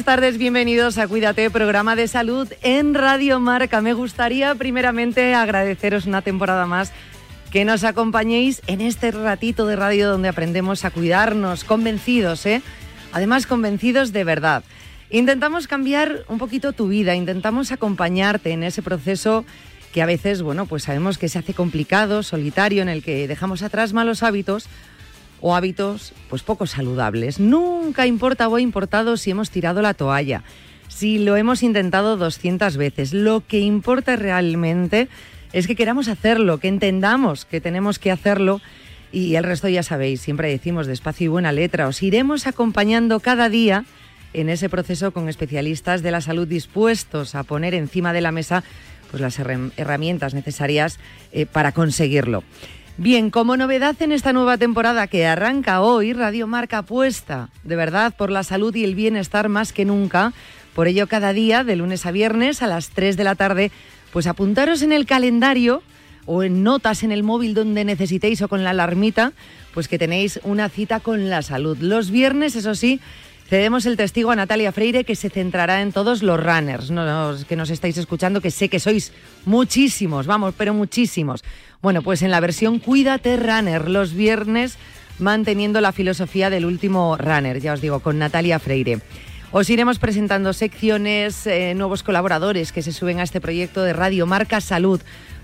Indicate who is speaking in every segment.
Speaker 1: Buenas tardes, bienvenidos a Cuídate, programa de salud en Radio Marca. Me gustaría primeramente agradeceros una temporada más que nos acompañéis en este ratito de radio donde aprendemos a cuidarnos, convencidos, ¿eh? Además, convencidos de verdad. Intentamos cambiar un poquito tu vida, intentamos acompañarte en ese proceso que a veces, bueno, pues sabemos que se hace complicado, solitario, en el que dejamos atrás malos hábitos o hábitos pues poco saludables. Nunca importa o ha importado si hemos tirado la toalla, si lo hemos intentado 200 veces. Lo que importa realmente es que queramos hacerlo, que entendamos que tenemos que hacerlo y el resto ya sabéis, siempre decimos despacio y buena letra, os iremos acompañando cada día en ese proceso con especialistas de la salud dispuestos a poner encima de la mesa pues las herramientas necesarias eh, para conseguirlo. Bien, como novedad en esta nueva temporada que arranca hoy, Radio Marca apuesta de verdad por la salud y el bienestar más que nunca. Por ello, cada día, de lunes a viernes, a las 3 de la tarde, pues apuntaros en el calendario o en notas en el móvil donde necesitéis o con la alarmita, pues que tenéis una cita con la salud. Los viernes, eso sí, cedemos el testigo a Natalia Freire, que se centrará en todos los runners que nos estáis escuchando, que sé que sois muchísimos, vamos, pero muchísimos. Bueno, pues en la versión Cuídate Runner, los viernes manteniendo la filosofía del último runner, ya os digo, con Natalia Freire. Os iremos presentando secciones, eh, nuevos colaboradores que se suben a este proyecto de Radio Marca Salud.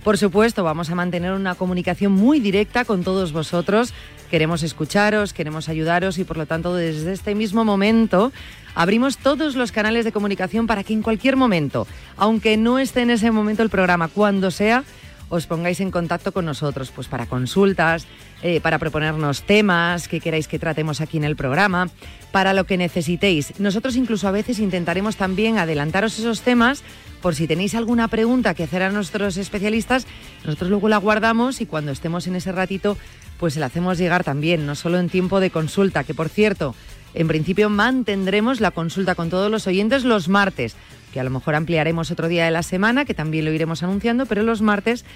Speaker 1: Por supuesto, vamos a mantener una comunicación muy directa con todos vosotros. Queremos escucharos, queremos ayudaros y por lo tanto desde este mismo momento abrimos todos los canales de comunicación para que en cualquier momento, aunque no esté en ese momento el programa, cuando sea, os pongáis en contacto con nosotros, pues para consultas, eh, para proponernos temas que queráis que tratemos aquí en el programa, para lo que necesitéis. Nosotros incluso a veces intentaremos también adelantaros esos temas por si tenéis alguna pregunta que hacer a nuestros especialistas, nosotros luego la guardamos y cuando estemos en ese ratito, pues se la hacemos llegar también, no solo en tiempo de consulta, que por cierto, en principio mantendremos la consulta con todos los oyentes los martes que a lo mejor ampliaremos otro día de la semana, que también lo iremos anunciando, pero los martes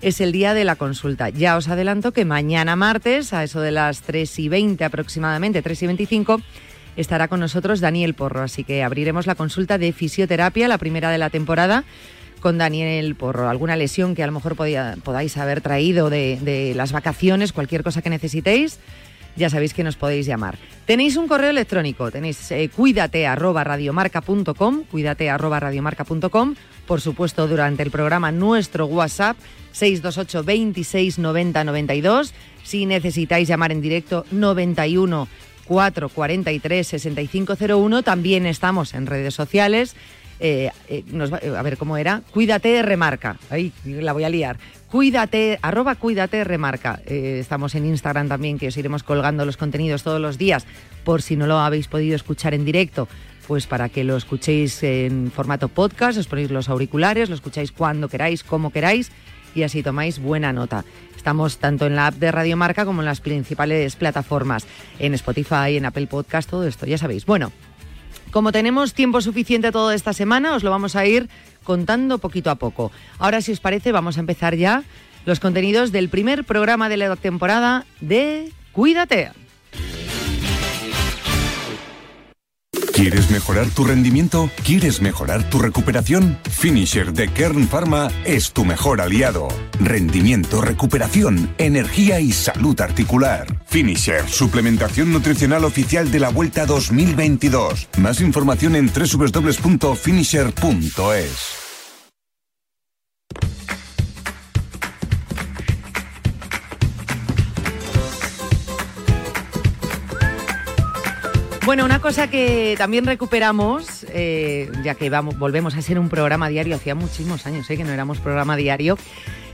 Speaker 1: es el día de la consulta. Ya os adelanto que mañana martes, a eso de las 3 y 20 aproximadamente, 3 y 25, estará con nosotros Daniel Porro. Así que abriremos la consulta de fisioterapia, la primera de la temporada, con Daniel Porro. Alguna lesión que a lo mejor podáis haber traído de, de las vacaciones, cualquier cosa que necesitéis ya sabéis que nos podéis llamar. Tenéis un correo electrónico, tenéis eh, cuídate radiomarca.com, radiomarca.com, por supuesto durante el programa nuestro WhatsApp 628 26 90 92, si necesitáis llamar en directo 91 443 6501, también estamos en redes sociales. Eh, eh, a ver cómo era, cuídate remarca, ahí la voy a liar, Cuídate, arroba cuídate, remarca. Eh, estamos en Instagram también, que os iremos colgando los contenidos todos los días, por si no lo habéis podido escuchar en directo, pues para que lo escuchéis en formato podcast, os ponéis los auriculares, lo escucháis cuando queráis, como queráis, y así tomáis buena nota. Estamos tanto en la app de Radio Marca como en las principales plataformas, en Spotify, en Apple Podcast, todo esto, ya sabéis. Bueno, como tenemos tiempo suficiente toda esta semana, os lo vamos a ir contando poquito a poco. Ahora, si os parece, vamos a empezar ya los contenidos del primer programa de la temporada de Cuídate.
Speaker 2: ¿Quieres mejorar tu rendimiento? ¿Quieres mejorar tu recuperación? Finisher de Kern Pharma es tu mejor aliado. Rendimiento, recuperación, energía y salud articular. Finisher, suplementación nutricional oficial de la Vuelta 2022. Más información en www.finisher.es.
Speaker 1: Bueno, una cosa que también recuperamos, eh, ya que vamos, volvemos a ser un programa diario, hacía muchísimos años eh, que no éramos programa diario,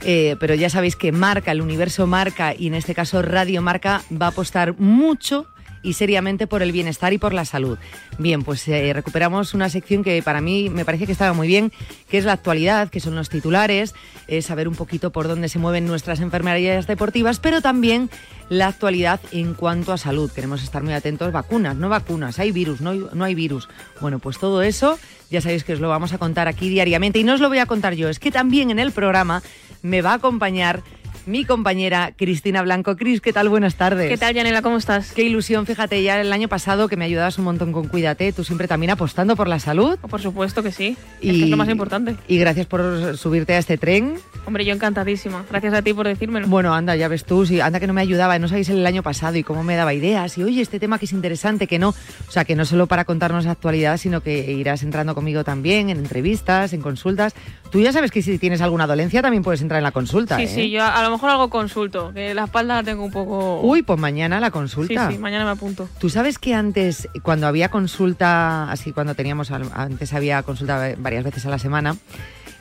Speaker 1: eh, pero ya sabéis que Marca, el universo Marca y en este caso Radio Marca va a apostar mucho y seriamente por el bienestar y por la salud. Bien, pues eh, recuperamos una sección que para mí me parece que estaba muy bien, que es la actualidad, que son los titulares, saber un poquito por dónde se mueven nuestras enfermerías deportivas, pero también la actualidad en cuanto a salud. Queremos estar muy atentos, vacunas, no vacunas, hay virus, no no hay virus. Bueno, pues todo eso ya sabéis que os lo vamos a contar aquí diariamente y no os lo voy a contar yo, es que también en el programa me va a acompañar mi compañera Cristina Blanco. Cris, ¿qué tal? Buenas tardes.
Speaker 3: ¿Qué tal, Yanela? ¿Cómo estás?
Speaker 1: Qué ilusión, fíjate, ya el año pasado que me ayudabas un montón con Cuídate, tú siempre también apostando por la salud.
Speaker 3: Por supuesto que sí, y, es, lo más importante.
Speaker 1: Y gracias por subirte a este tren.
Speaker 3: Hombre, yo encantadísima. Gracias a ti por decírmelo.
Speaker 1: Bueno, anda, ya ves tú, si anda que no me ayudaba, no sabéis el año pasado y cómo me daba ideas y oye, este tema que es interesante, que no, o sea, que no solo para contarnos la actualidad, sino que irás entrando conmigo también en entrevistas, en consultas. Tú ya sabes que si tienes alguna dolencia también puedes entrar en la consulta.
Speaker 3: Sí,
Speaker 1: ¿eh?
Speaker 3: sí, yo a lo mejor hago consulto, que la espalda la tengo un poco...
Speaker 1: Uy, pues mañana la consulta.
Speaker 3: Sí, sí, mañana me apunto.
Speaker 1: Tú sabes que antes, cuando había consulta, así cuando teníamos, antes había consulta varias veces a la semana,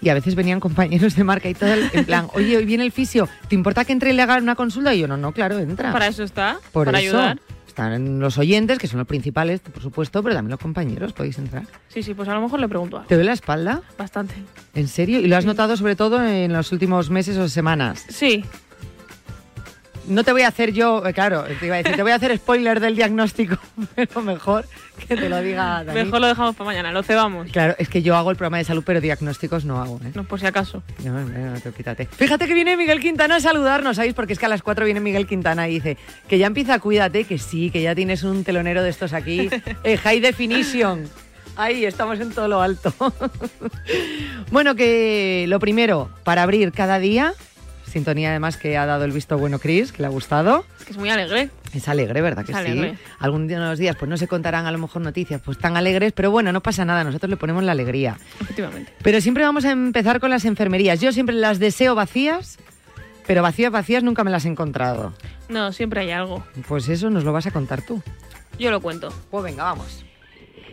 Speaker 1: y a veces venían compañeros de marca y todo, en plan, oye, hoy viene el fisio, ¿te importa que entre y le haga una consulta? Y yo, no, no, claro, entra.
Speaker 3: Para eso está, para ayudar
Speaker 1: están los oyentes, que son los principales, por supuesto, pero también los compañeros, podéis entrar.
Speaker 3: Sí, sí, pues a lo mejor le pregunto algo.
Speaker 1: ¿Te duele la espalda?
Speaker 3: Bastante.
Speaker 1: ¿En serio? ¿Y lo has notado sobre todo en los últimos meses o semanas?
Speaker 3: Sí,
Speaker 1: no te voy a hacer yo, eh, claro, te iba a decir, te voy a hacer spoiler del diagnóstico, pero mejor que te lo diga Dani.
Speaker 3: Mejor lo dejamos para mañana, lo cebamos.
Speaker 1: Claro, es que yo hago el programa de salud, pero diagnósticos no hago. ¿eh?
Speaker 3: No, por si acaso.
Speaker 1: No, no, no, te quítate. Fíjate que viene Miguel Quintana a saludarnos, ¿sabéis? Porque es que a las 4 viene Miguel Quintana y dice que ya empieza, cuídate, que sí, que ya tienes un telonero de estos aquí. eh, high definition. Ahí estamos en todo lo alto. bueno, que lo primero, para abrir cada día, sintonía además que ha dado el visto bueno Chris, que le ha gustado.
Speaker 3: Es que es muy alegre.
Speaker 1: Es alegre, ¿verdad que
Speaker 3: Es alegre.
Speaker 1: sí? Algún día unos días pues no se contarán a lo mejor noticias pues tan alegres, pero bueno, no pasa nada, nosotros le ponemos la alegría.
Speaker 3: Efectivamente.
Speaker 1: Pero siempre vamos a empezar con las enfermerías. Yo siempre las deseo vacías, pero vacías, vacías nunca me las he encontrado.
Speaker 3: No, siempre hay algo.
Speaker 1: Pues eso nos lo vas a contar tú.
Speaker 3: Yo lo cuento.
Speaker 1: Pues venga, vamos.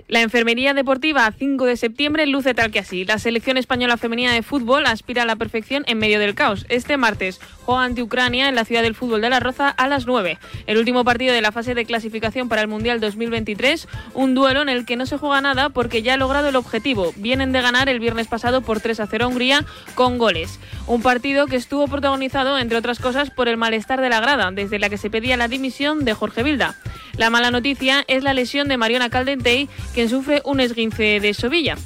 Speaker 3: La enfermería deportiva 5 de septiembre luce tal que así. La selección española femenina de fútbol aspira a la perfección en medio del caos. Este martes juega ante Ucrania en la ciudad del fútbol de La Roza a las 9. El último partido de la fase de clasificación para el Mundial 2023. Un duelo en el que no se juega nada porque ya ha logrado el objetivo. Vienen de ganar el viernes pasado por 3 a 0 a Hungría con goles. Un partido que estuvo protagonizado, entre otras cosas, por el malestar de la grada, desde la que se pedía la dimisión de Jorge Vilda. La mala noticia es la lesión de Mariona Caldentey, quien sufre un esguince de sobilla.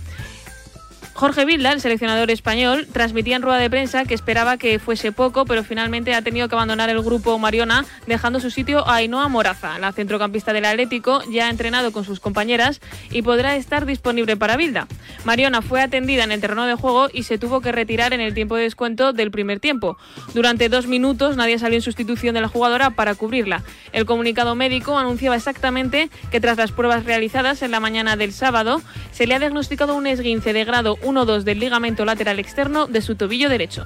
Speaker 3: Jorge Vilda, el seleccionador español, transmitía en rueda de prensa que esperaba que fuese poco, pero finalmente ha tenido que abandonar el grupo Mariona, dejando su sitio a Ainhoa Moraza. La centrocampista del Atlético ya ha entrenado con sus compañeras y podrá estar disponible para Vilda. Mariona fue atendida en el terreno de juego y se tuvo que retirar en el tiempo de descuento del primer tiempo. Durante dos minutos nadie salió en sustitución de la jugadora para cubrirla. El comunicado médico anunciaba exactamente que tras las pruebas realizadas en la mañana del sábado se le ha diagnosticado un esguince de grado 1-2 del ligamento lateral externo de su tobillo derecho.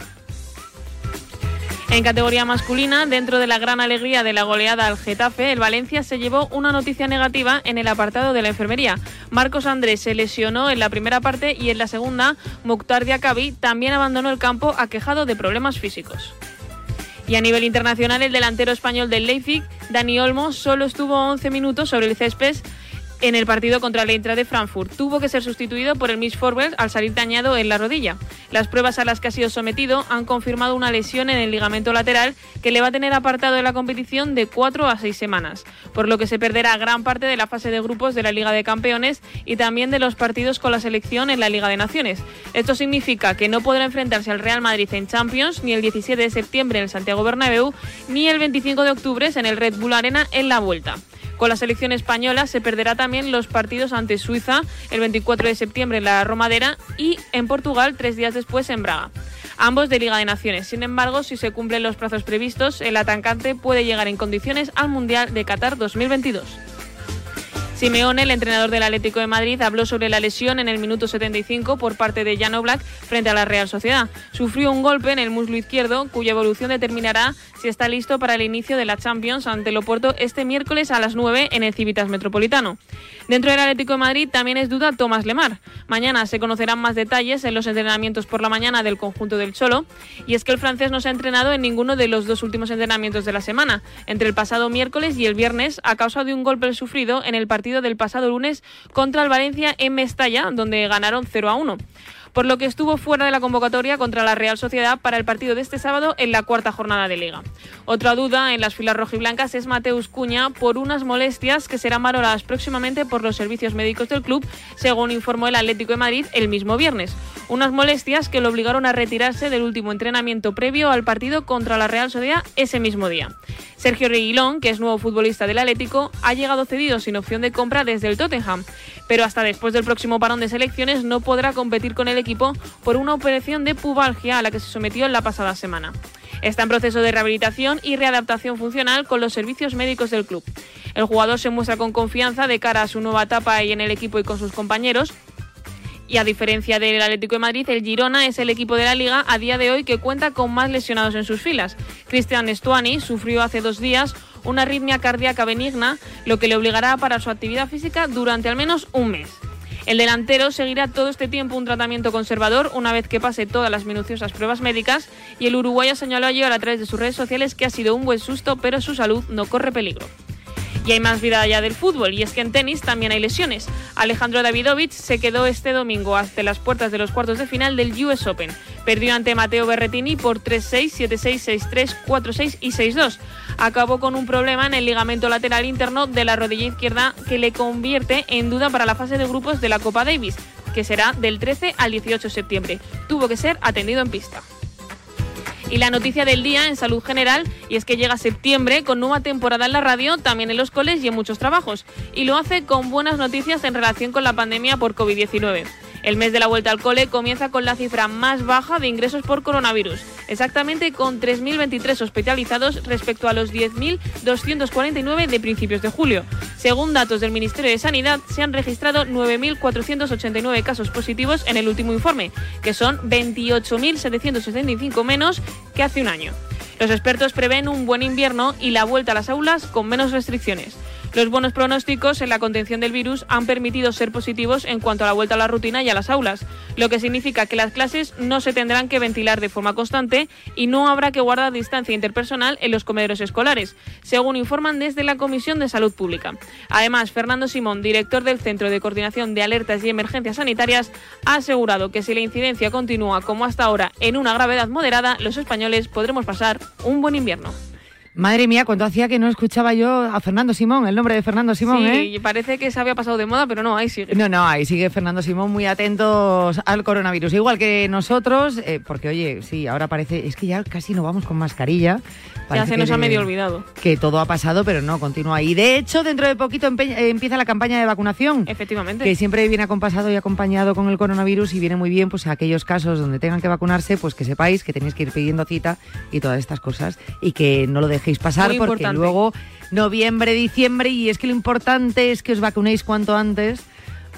Speaker 3: En categoría masculina, dentro de la gran alegría de la goleada al Getafe, el Valencia se llevó una noticia negativa en el apartado de la enfermería. Marcos Andrés se lesionó en la primera parte y en la segunda, Mukhtar Diakabi también abandonó el campo aquejado de problemas físicos. Y a nivel internacional, el delantero español del Leipzig, Dani Olmo, solo estuvo 11 minutos sobre el césped en el partido contra el Eintracht de Frankfurt. Tuvo que ser sustituido por el Miss Forward al salir dañado en la rodilla. Las pruebas a las que ha sido sometido han confirmado una lesión en el ligamento lateral que le va a tener apartado de la competición de 4 a 6 semanas, por lo que se perderá gran parte de la fase de grupos de la Liga de Campeones y también de los partidos con la selección en la Liga de Naciones. Esto significa que no podrá enfrentarse al Real Madrid en Champions ni el 17 de septiembre en el Santiago Bernabéu ni el 25 de octubre en el Red Bull Arena en la vuelta. Con la selección española se perderá también los partidos ante Suiza el 24 de septiembre en la Romadera y en Portugal tres días después en Braga ambos de Liga de Naciones. Sin embargo, si se cumplen los plazos previstos, el atacante puede llegar en condiciones al Mundial de Qatar 2022. Simeone, el entrenador del Atlético de Madrid, habló sobre la lesión en el minuto 75 por parte de Jan Black frente a la Real Sociedad. Sufrió un golpe en el muslo izquierdo, cuya evolución determinará si está listo para el inicio de la Champions ante el Oporto este miércoles a las 9 en el Civitas Metropolitano. Dentro del Atlético de Madrid también es duda Tomás Lemar. Mañana se conocerán más detalles en los entrenamientos por la mañana del conjunto del Cholo, y es que el francés no se ha entrenado en ninguno de los dos últimos entrenamientos de la semana, entre el pasado miércoles y el viernes, a causa de un golpe sufrido en el partido del pasado lunes contra el Valencia en Mestalla, donde ganaron 0 a 1 por lo que estuvo fuera de la convocatoria contra la Real Sociedad para el partido de este sábado en la cuarta jornada de liga. Otra duda en las filas rojiblancas es Mateus Cuña por unas molestias que serán valoradas próximamente por los servicios médicos del club, según informó el Atlético de Madrid el mismo viernes. Unas molestias que lo obligaron a retirarse del último entrenamiento previo al partido contra la Real Sociedad ese mismo día. Sergio Reguilón, que es nuevo futbolista del Atlético, ha llegado cedido sin opción de compra desde el Tottenham, pero hasta después del próximo parón de selecciones no podrá competir con el equipo por una operación de pubalgia a la que se sometió la pasada semana. Está en proceso de rehabilitación y readaptación funcional con los servicios médicos del club. El jugador se muestra con confianza de cara a su nueva etapa ahí en el equipo y con sus compañeros. Y a diferencia del Atlético de Madrid, el Girona es el equipo de la liga a día de hoy que cuenta con más lesionados en sus filas. Cristian Estuani sufrió hace dos días una arritmia cardíaca benigna, lo que le obligará a parar su actividad física durante al menos un mes. El delantero seguirá todo este tiempo un tratamiento conservador una vez que pase todas las minuciosas pruebas médicas y el uruguayo señaló ayer a través de sus redes sociales que ha sido un buen susto, pero su salud no corre peligro. Y hay más vida allá del fútbol, y es que en tenis también hay lesiones. Alejandro Davidovich se quedó este domingo hasta las puertas de los cuartos de final del US Open. Perdió ante Mateo Berretini por 3-6, 7-6, 6-3, 4-6 y 6-2. Acabó con un problema en el ligamento lateral interno de la rodilla izquierda que le convierte en duda para la fase de grupos de la Copa Davis, que será del 13 al 18 de septiembre. Tuvo que ser atendido en pista. Y la noticia del día en salud general, y es que llega septiembre con nueva temporada en la radio, también en los coles y en muchos trabajos. Y lo hace con buenas noticias en relación con la pandemia por COVID-19. El mes de la vuelta al cole comienza con la cifra más baja de ingresos por coronavirus, exactamente con 3.023 hospitalizados respecto a los 10.249 de principios de julio. Según datos del Ministerio de Sanidad, se han registrado 9.489 casos positivos en el último informe, que son 28.775 menos que hace un año. Los expertos prevén un buen invierno y la vuelta a las aulas con menos restricciones. Los buenos pronósticos en la contención del virus han permitido ser positivos en cuanto a la vuelta a la rutina y a las aulas, lo que significa que las clases no se tendrán que ventilar de forma constante y no habrá que guardar distancia interpersonal en los comederos escolares, según informan desde la Comisión de Salud Pública. Además, Fernando Simón, director del Centro de Coordinación de Alertas y Emergencias Sanitarias, ha asegurado que si la incidencia continúa como hasta ahora en una gravedad moderada, los españoles podremos pasar un buen invierno.
Speaker 1: Madre mía, cuánto hacía que no escuchaba yo a Fernando Simón, el nombre de Fernando Simón,
Speaker 3: sí, ¿eh? parece que se había pasado de moda, pero no, ahí sigue.
Speaker 1: No, no, ahí sigue Fernando Simón muy atentos al coronavirus, igual que nosotros, eh, porque oye, sí, ahora parece, es que ya casi no vamos con mascarilla.
Speaker 3: Ya se nos ha medio olvidado.
Speaker 1: Que todo ha pasado, pero no, continúa. Y de hecho, dentro de poquito eh, empieza la campaña de vacunación.
Speaker 3: Efectivamente.
Speaker 1: Que siempre viene acompasado y acompañado con el coronavirus y viene muy bien, pues a aquellos casos donde tengan que vacunarse, pues que sepáis que tenéis que ir pidiendo cita y todas estas cosas y que no lo dejéis pasar porque que luego noviembre, diciembre y es que lo importante es que os vacunéis cuanto antes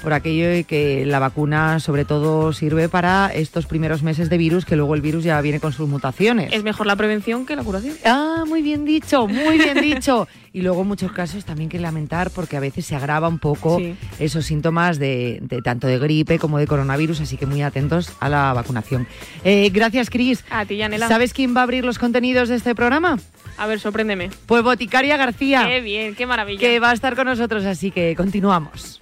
Speaker 1: por aquello de que la vacuna sobre todo sirve para estos primeros meses de virus, que luego el virus ya viene con sus mutaciones.
Speaker 3: Es mejor la prevención que la curación.
Speaker 1: Ah, muy bien dicho, muy bien dicho. Y luego en muchos casos también que lamentar porque a veces se agrava un poco esos síntomas de, tanto de gripe como de coronavirus, así que muy atentos a la vacunación. Eh, gracias, Cris.
Speaker 3: A ti, Yanela.
Speaker 1: ¿Sabes quién va a abrir los contenidos de este programa?
Speaker 3: A ver, sorpréndeme.
Speaker 1: Pues Boticaria García.
Speaker 3: Qué bien, qué maravilla.
Speaker 1: Que va a estar con nosotros, así que continuamos.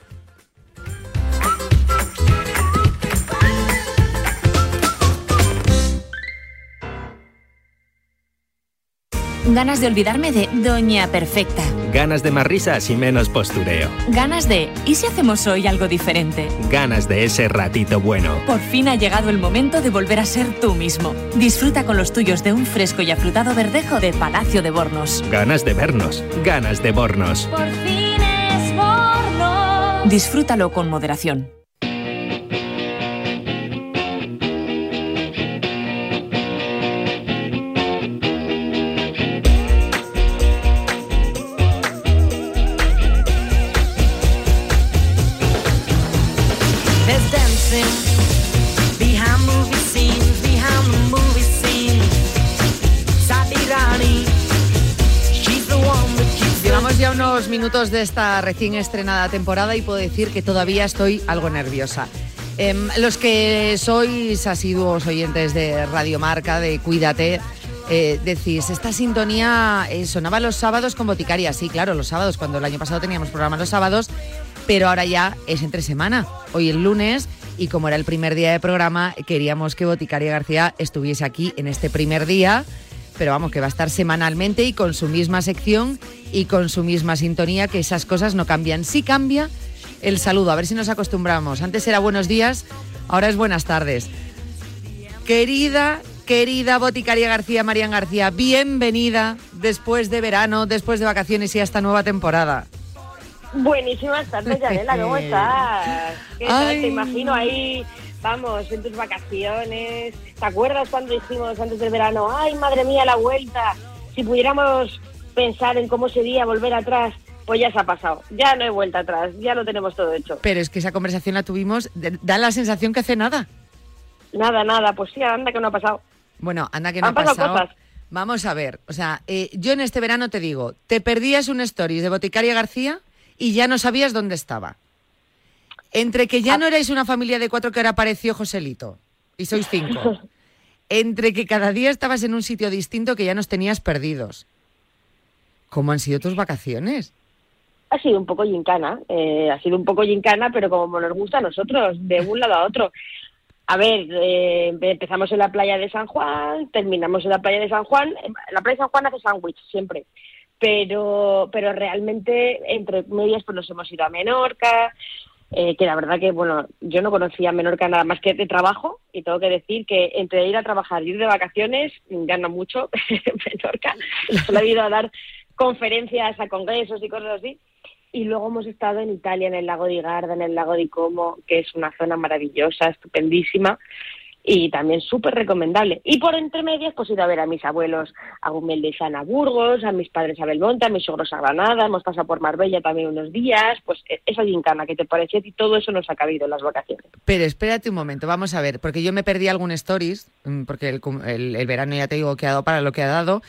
Speaker 4: Ganas de olvidarme de Doña Perfecta.
Speaker 5: Ganas de más risas y menos postureo.
Speaker 4: Ganas de ¿y si hacemos hoy algo diferente?
Speaker 5: Ganas de ese ratito bueno.
Speaker 4: Por fin ha llegado el momento de volver a ser tú mismo. Disfruta con los tuyos de un fresco y afrutado verdejo de Palacio de Bornos.
Speaker 5: Ganas de vernos. Ganas de Bornos.
Speaker 4: Por fin Disfrútalo con moderación.
Speaker 1: Minutos de esta recién estrenada temporada y puedo decir que todavía estoy algo nerviosa. Em, los que sois asiduos oyentes de Radio Marca, de Cuídate, eh, decís, esta sintonía eh, sonaba los sábados con Boticaria. Sí, claro, los sábados, cuando el año pasado teníamos programa los sábados, pero ahora ya es entre semana. Hoy el lunes y como era el primer día de programa, queríamos que Boticaria García estuviese aquí en este primer día pero vamos, que va a estar semanalmente y con su misma sección y con su misma sintonía, que esas cosas no cambian. Sí cambia el saludo, a ver si nos acostumbramos. Antes era buenos días, ahora es buenas tardes. Querida, querida Boticaria García, Marian García, bienvenida después de verano, después de vacaciones y a esta nueva temporada.
Speaker 6: Buenísimas tardes, Yanela, ¿cómo estás? ¿Qué tal? Te imagino ahí, vamos, en tus vacaciones. ¿Te acuerdas cuando dijimos antes del verano, ay, madre mía, la vuelta? Si pudiéramos pensar en cómo sería volver atrás, pues ya se ha pasado. Ya no hay vuelta atrás, ya lo tenemos todo hecho.
Speaker 1: Pero es que esa conversación la tuvimos, da la sensación que hace nada.
Speaker 6: Nada, nada, pues sí, anda que no ha pasado.
Speaker 1: Bueno, anda que no
Speaker 6: Han
Speaker 1: ha
Speaker 6: pasado
Speaker 1: pasado.
Speaker 6: cosas.
Speaker 1: Vamos a ver, o sea, eh, yo en este verano te digo, te perdías un stories de Boticaria García y ya no sabías dónde estaba. Entre que
Speaker 6: Ah.
Speaker 1: ya no erais una familia de cuatro que ahora apareció Joselito y sois cinco. Entre que cada día estabas en un sitio distinto que ya nos tenías perdidos. ¿Cómo han sido tus vacaciones?
Speaker 6: Ha sido un poco gincana, eh, ha sido un poco gincana, pero como nos gusta a nosotros, de un lado a otro. A ver, eh, empezamos en la playa de San Juan, terminamos en la playa de San Juan. La playa de San Juan hace sándwich siempre, pero, pero realmente entre medias pues nos hemos ido a Menorca, eh, que la verdad que, bueno, yo no conocía Menorca nada más que de trabajo y tengo que decir que entre ir a trabajar y ir de vacaciones gano mucho en Menorca. Solo he ido a dar conferencias, a congresos y cosas así. Y luego hemos estado en Italia, en el lago de Garda, en el lago de Como, que es una zona maravillosa, estupendísima y también súper recomendable. Y por entre medias, pues he ido a ver a mis abuelos a Gumel de Sana Burgos, a mis padres a Belmonte, a mis suegros a Granada, hemos pasado por Marbella también unos días, pues eh, esa gincana que te parecía a ti, todo eso nos ha cabido en las vacaciones.
Speaker 1: Pero espérate un momento, vamos a ver, porque yo me perdí algún stories, mm, porque el, el- el verano ya te digo que ha dado para lo que ha dado.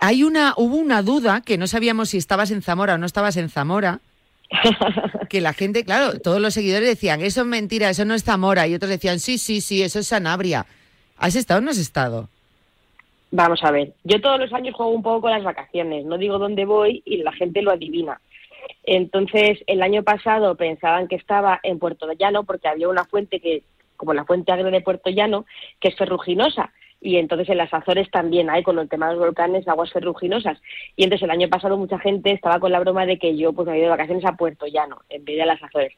Speaker 1: Hay una, hubo una duda que no sabíamos si estabas en Zamora o no estabas en Zamora. que la gente, claro, todos los seguidores decían, eso es mentira, eso no es Zamora. Y otros decían, sí, sí, sí, eso es Sanabria. ¿Has estado o no has estado?
Speaker 6: Vamos a ver, yo todos los años juego un poco con las vacaciones, no digo dónde voy y la gente lo adivina. Entonces, el año pasado pensaban que estaba en Puerto Llano porque había una fuente que, como la fuente agria de Puerto Llano, que es ferruginosa. Y entonces en las Azores también hay, con el tema de los volcanes, aguas ferruginosas. Y entonces el año pasado mucha gente estaba con la broma de que yo pues me había ido de vacaciones a Puerto Llano, en vez de a las Azores.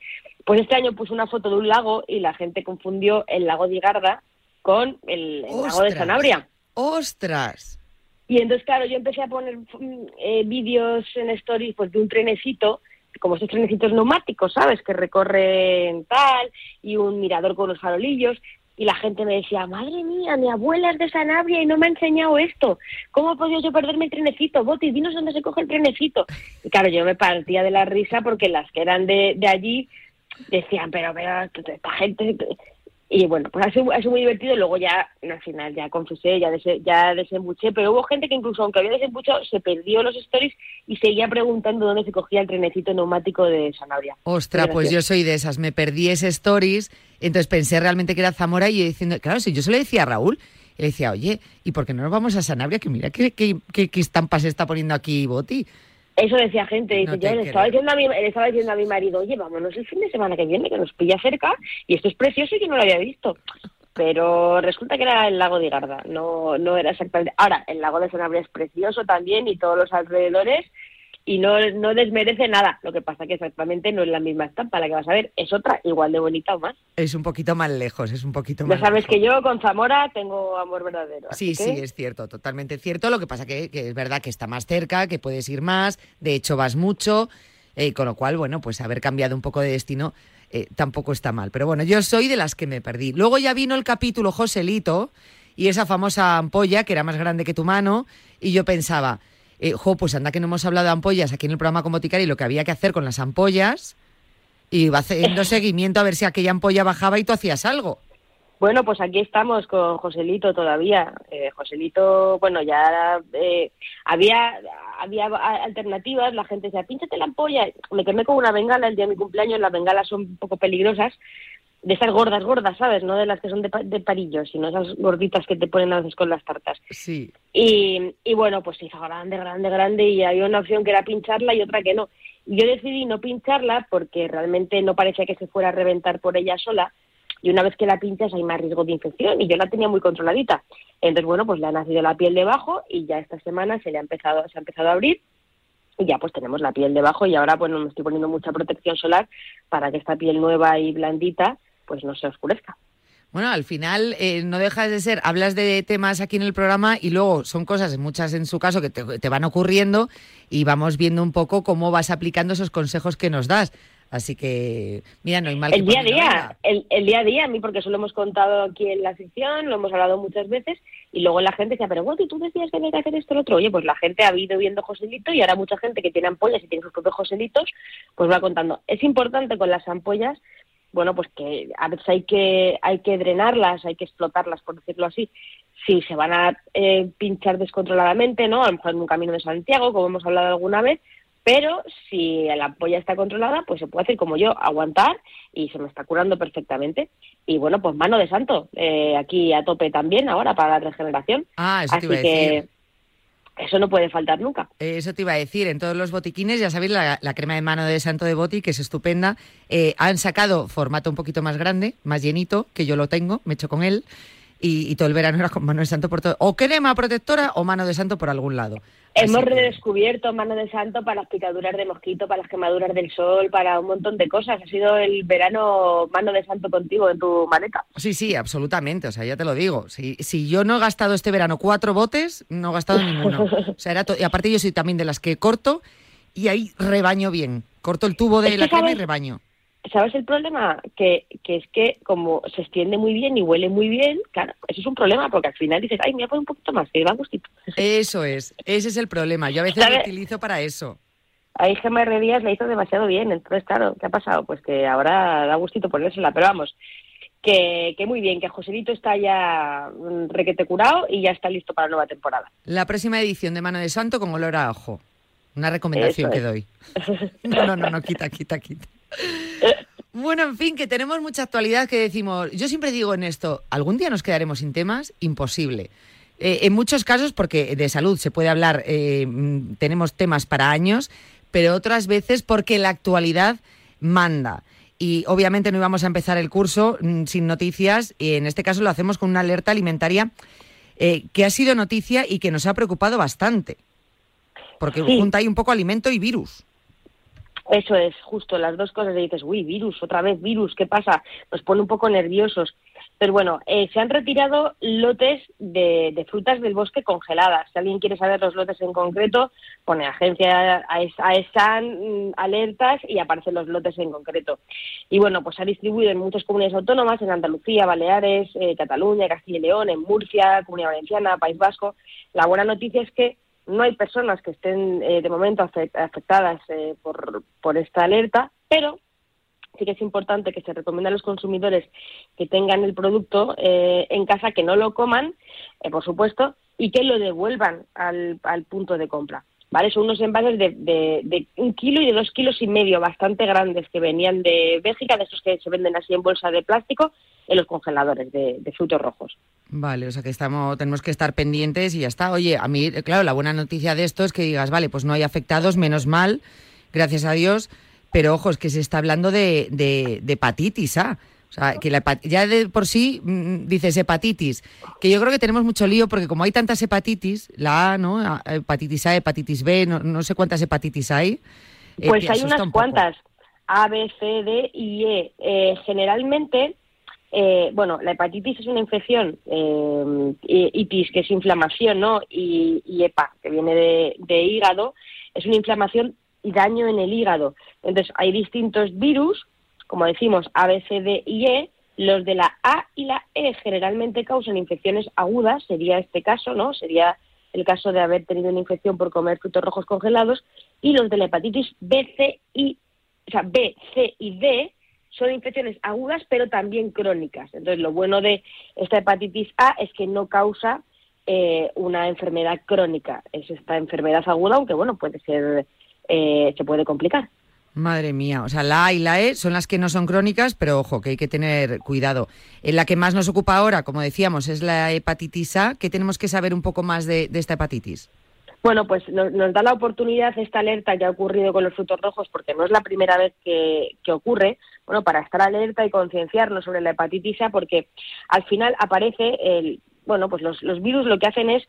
Speaker 6: Pues este año puse una foto de un lago y la gente confundió el lago de Garda con el, el lago de. Sanabria.
Speaker 1: ¡Ostras!
Speaker 6: Y entonces, claro, yo empecé a poner mm, eh, vídeos en stories pues, de un trenecito, como estos trenecitos neumáticos, ¿sabes? Que recorren tal, y un mirador con los farolillos. Y la gente me decía, madre mía, mi abuela es de Sanabria y no me ha enseñado esto. ¿Cómo he podido yo perderme el trenecito? Boti, dinos dónde se coge el trenecito. Y claro, yo me partía de la risa porque las que eran de, de allí decían, pero, pero, esta gente... Y bueno, pues ha sido, ha sido muy divertido. Luego ya, al final, ya confesé, ya, dese- ya desembuché. Pero hubo gente que incluso, aunque había desembuchado, se perdió los stories y seguía preguntando dónde se cogía el trenecito neumático de Sanabria.
Speaker 1: Ostras,
Speaker 6: Muy
Speaker 1: pues yo soy de esas. Me perdí ese stories, entonces pensé realmente que era Zamora y yo diciendo, claro, si yo se lo decía a Raúl, y le decía, oye, ¿y por qué no nos vamos a Sanabria? Que mira qué, qué, qué- qué estampas se está poniendo aquí Boti.
Speaker 6: Eso decía gente. Dice,
Speaker 1: No te
Speaker 6: yo le estaba, diciendo a mi, le estaba diciendo a mi marido, oye, vámonos el fin de semana que viene, que nos pilla cerca, y esto es precioso y yo no lo había visto. Pero resulta que era el lago de Garda, no, no era exactamente. Ahora, el lago de Sanabria es precioso también y todos los alrededores, y no, no desmerece nada. Lo que pasa que exactamente no es la misma estampa la que vas a ver, es otra, igual de bonita o más.
Speaker 1: Es un poquito más lejos, es un poquito más
Speaker 6: Ya sabes
Speaker 1: lejos.
Speaker 6: que yo con Zamora tengo amor verdadero.
Speaker 1: Sí, sí,
Speaker 6: que-
Speaker 1: es cierto, totalmente cierto. Lo que pasa que, que es verdad que está más cerca, que puedes ir más, de hecho vas mucho. Eh, con lo cual, bueno, pues haber cambiado un poco de destino eh, tampoco está mal. Pero bueno, yo soy de las que me perdí. Luego ya vino el capítulo Joselito y esa famosa ampolla que era más grande que tu mano y yo pensaba, eh, jo, pues anda que no hemos hablado de ampollas aquí en el programa con Boticari y lo que había que hacer con las ampollas y iba haciendo seguimiento a ver si aquella ampolla bajaba y tú hacías algo.
Speaker 6: Bueno, pues aquí estamos con Joselito todavía. Eh, Joselito, bueno, ya eh, había había alternativas, la gente decía, pínchate la ampolla. Me quemé con una bengala el día de mi cumpleaños, las bengalas son un poco peligrosas, de esas gordas, gordas, ¿sabes? No de las que son de, de parillos, sino esas gorditas que te ponen a veces con las tartas.
Speaker 1: Sí.
Speaker 6: Y, y bueno, pues se hizo grande, grande, grande y había una opción que era pincharla y otra que no. Y Yo decidí no pincharla porque realmente no parecía que se fuera a reventar por ella sola y una vez que la pinchas hay más riesgo de infección y yo la tenía muy controladita. Entonces, bueno, pues le ha nacido la piel debajo y ya esta semana se le ha empezado, se ha empezado a abrir y ya pues tenemos la piel debajo y ahora bueno me estoy poniendo mucha protección solar para que esta piel nueva y blandita pues no se oscurezca.
Speaker 1: Bueno, al final eh, no dejas de ser, hablas de temas aquí en el programa y luego son cosas, muchas en su caso, que te, te van ocurriendo y vamos viendo un poco cómo vas aplicando esos consejos que nos das. Así que, mira, no hay mal que
Speaker 6: el día a día, el, el día a día, a mí porque eso lo hemos contado aquí en la sección, lo hemos hablado muchas veces, y luego la gente decía, pero bueno, tú decías que había que hacer esto o lo otro. Oye, pues la gente ha ido viendo Joselito y ahora mucha gente que tiene ampollas y tiene sus propios Joselitos, pues va contando. Es importante con las ampollas, bueno, pues que a veces hay que, hay que drenarlas, hay que explotarlas, por decirlo así, si se van a eh, pinchar descontroladamente, ¿no? A lo mejor en un camino de Santiago, como hemos hablado alguna vez, pero si la ampolla está controlada, pues se puede hacer como yo, aguantar y se me está curando perfectamente. Y bueno, pues mano de santo, eh, aquí a tope también ahora para la regeneración.
Speaker 1: Ah, eso
Speaker 6: Así
Speaker 1: te iba a
Speaker 6: que. Eso no puede faltar nunca.
Speaker 1: Eh, Eso te iba a decir, en todos los botiquines, ya sabéis, la, la crema de mano de Santo de Boti, que es estupenda, eh, han sacado formato un poquito más grande, más llenito, que yo lo tengo, me echo con él, y, y todo el verano era con mano de santo por todo, o crema protectora o mano de santo por algún lado.
Speaker 6: Hemos
Speaker 1: Así que-
Speaker 6: redescubierto mano de santo para las picaduras de mosquito, para las quemaduras del sol, para un montón de cosas. Ha sido el verano mano de santo contigo en tu maleta.
Speaker 1: Sí, sí, absolutamente. O sea, ya te lo digo. Si, si yo no he gastado este verano cuatro botes, no he gastado ninguno. O sea, era to- y aparte yo soy también de las que corto y ahí rebaño bien. Corto el tubo de
Speaker 6: Es que
Speaker 1: la crema y rebaño.
Speaker 6: ¿Sabes el problema? Que, que es que como se extiende muy bien y huele muy bien, claro, eso es un problema porque al final dices, ay, me voy a poner un poquito más, que da gustito.
Speaker 1: Eso es, ese es el problema. Yo a veces lo utilizo para eso.
Speaker 6: Ahí Gemma. Díaz le hizo demasiado bien, entonces claro, ¿qué ha pasado? Pues que ahora da gustito ponérsela, pero vamos, que, que muy bien, que Joselito está ya mm, requete curado y ya está listo para la nueva temporada.
Speaker 1: La próxima edición de Mano de Santo con olor a ajo. Una recomendación que doy. No, no, no, no, quita, quita, quita. Bueno, en fin, que tenemos mucha actualidad que decimos. Yo siempre digo en esto, ¿algún día nos quedaremos sin temas? Imposible. Eh, en muchos casos, porque de salud se puede hablar, eh, mm, tenemos temas para años, pero otras veces porque la actualidad manda. Y obviamente no íbamos a empezar el curso mm, sin noticias, y en este caso lo hacemos con una alerta alimentaria eh, que ha sido noticia y que nos ha preocupado bastante. Porque
Speaker 6: Sí.
Speaker 1: junta ahí un poco alimento y virus.
Speaker 6: Eso es, justo, las dos cosas. Y dices, uy, virus, otra vez virus, ¿qué pasa? Nos pone un poco nerviosos. Pero bueno, eh, se han retirado lotes de, de frutas del bosque congeladas. Si alguien quiere saber los lotes en concreto, pone agencia AESAN, mm, alertas y aparecen los lotes en concreto. Y bueno, pues se ha distribuido en muchas comunidades autónomas, en Andalucía, Baleares, eh, Cataluña, Castilla y León, en Murcia, Comunidad Valenciana, País Vasco. La buena noticia es que no hay personas que estén eh, de momento afe- afectadas eh, por, por esta alerta, pero sí que es importante que se recomienda a los consumidores que tengan el producto eh, en casa, que no lo coman, eh, por supuesto, y que lo devuelvan al, al punto de compra. ¿Vale? Son unos envases de, de, un kilo y de dos kilos y medio, bastante grandes, que venían de Bélgica, de esos que se venden así en bolsa de plástico, en los congeladores de, de frutos rojos.
Speaker 1: Vale, o sea que estamos, tenemos que estar pendientes y ya está. Oye, a mí, claro, la buena noticia de esto es que digas, vale, pues no hay afectados, menos mal, gracias a Dios, pero ojo, es que se está hablando de, hepatitis A. O sea, que la ya de por sí mm, dices hepatitis, que yo creo que tenemos mucho lío porque como hay tantas hepatitis, la A, ¿no? Hepatitis A, hepatitis B, no, no sé cuántas hepatitis hay. eh,
Speaker 6: Pues hay unas
Speaker 1: un
Speaker 6: cuantas, A, B, C, D y E. Eh, generalmente, eh, bueno, la hepatitis es una infección, eh, itis, que es inflamación, ¿no? Y, y EPA, que viene de, de hígado, es una inflamación y daño en el hígado. Entonces, hay distintos virus, como decimos, A, B, C, D y E. Los de la A y la E generalmente causan infecciones agudas, sería este caso, ¿no? Sería el caso de haber tenido una infección por comer frutos rojos congelados. Y los de la hepatitis B, C y, o sea, B, C y D son infecciones agudas, pero también crónicas. Entonces, lo bueno de esta hepatitis A es que no causa eh, una enfermedad crónica. Es esta enfermedad aguda, aunque bueno, puede ser, eh, se puede complicar.
Speaker 1: Madre mía, o sea, la A y la E son las que no son crónicas, pero ojo, que hay que tener cuidado. En la que más nos ocupa ahora, como decíamos, es la hepatitis A. ¿Qué tenemos que saber un poco más de, de esta hepatitis?
Speaker 6: Bueno, pues nos, nos, da la oportunidad esta alerta que ha ocurrido con los frutos rojos, porque no es la primera vez que, que ocurre, bueno, para estar alerta y concienciarnos sobre la hepatitis A, porque al final aparece el, bueno, pues los, los virus lo que hacen es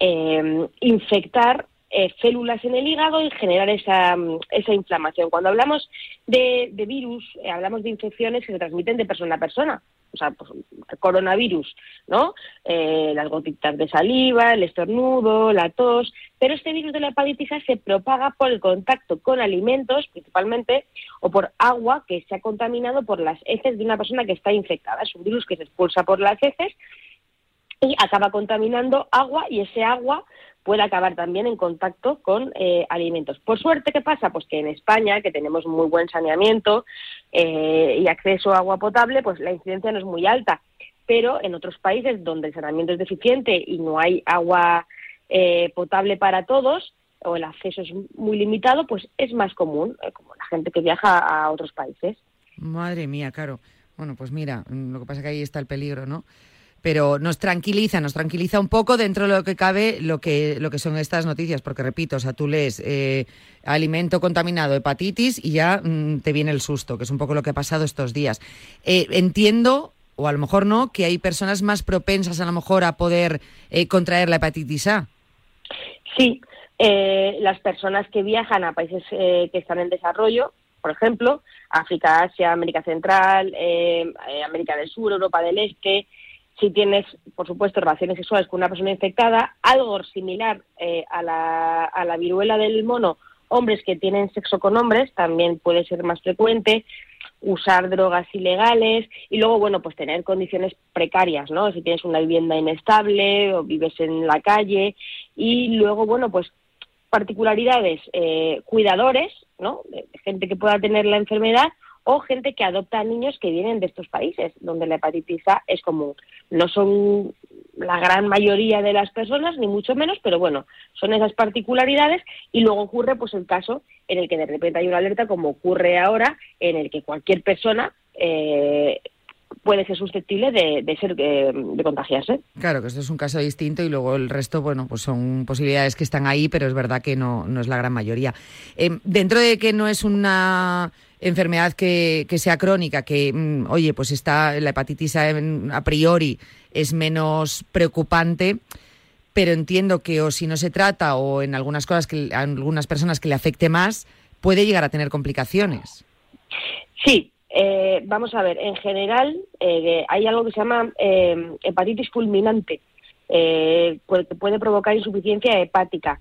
Speaker 6: eh, infectar eh, células en el hígado y generar esa, esa inflamación. Cuando hablamos de, virus, eh, hablamos de infecciones que se transmiten de persona a persona. O sea, pues, coronavirus, ¿no? Eh, las gotitas de saliva, el estornudo, la tos. Pero este virus de la hepatitis se propaga por el contacto con alimentos, principalmente, o por agua que se ha contaminado por las heces de una persona que está infectada. Es un virus que se expulsa por las heces y acaba contaminando agua y ese agua puede acabar también en contacto con eh, alimentos. Por suerte, ¿qué pasa? Pues que en España, que tenemos muy buen saneamiento eh, y acceso a agua potable, pues la incidencia no es muy alta. Pero en otros países donde el saneamiento es deficiente y no hay agua eh, potable para todos, o el acceso es muy limitado, pues es más común, eh, como la gente que viaja a otros países.
Speaker 1: Madre mía, claro. Bueno, pues mira, lo que pasa es que ahí está el peligro, ¿no? Pero nos tranquiliza, nos tranquiliza un poco dentro de lo que cabe lo que, lo que son estas noticias, porque repito, o sea, tú lees eh, alimento contaminado, hepatitis y ya mm, te viene el susto, que es un poco lo que ha pasado estos días. Eh, entiendo, o a lo mejor no, que hay personas más propensas a lo mejor a poder eh, contraer la hepatitis A.
Speaker 6: Sí, eh, las personas que viajan a países eh, que están en desarrollo, por ejemplo, África, Asia, América Central, eh, América del Sur, Europa del Este, si tienes, por supuesto, relaciones sexuales con una persona infectada, algo similar eh, a, la, a la viruela del mono, hombres que tienen sexo con hombres, también puede ser más frecuente, usar drogas ilegales y luego, bueno, pues tener condiciones precarias, ¿no? Si tienes una vivienda inestable o vives en la calle y luego, bueno, pues particularidades, eh, cuidadores, ¿no? Gente que pueda tener la enfermedad o gente que adopta a niños que vienen de estos países donde la hepatitis A es común. No son la gran mayoría de las personas, ni mucho menos, pero bueno, son esas particularidades y luego ocurre pues el caso en el que de repente hay una alerta, como ocurre ahora, en el que cualquier persona eh, puede ser susceptible de, de ser eh, de contagiarse.
Speaker 1: Claro, que esto es un caso distinto y luego el resto, bueno, pues son posibilidades que están ahí, pero es verdad que no, no es la gran mayoría. Eh, dentro de que no es una enfermedad que, sea crónica, que, mm, oye, pues está la hepatitis A, priori es menos preocupante, pero entiendo que o si no se trata o en algunas cosas que a algunas personas que le afecte más, puede llegar a tener complicaciones.
Speaker 6: Sí, eh, vamos a ver, en general eh, hay algo que se llama eh, hepatitis fulminante, eh, que puede provocar insuficiencia hepática.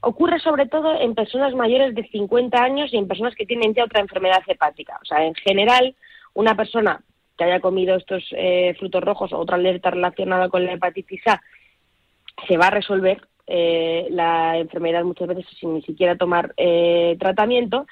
Speaker 6: Ocurre sobre todo en personas mayores de 50 años y en personas que tienen ya otra enfermedad hepática. O sea, en general, una persona que haya comido estos eh, frutos rojos o otra alerta relacionada con la hepatitis A se va a resolver eh, la enfermedad muchas veces sin ni siquiera tomar eh, tratamiento,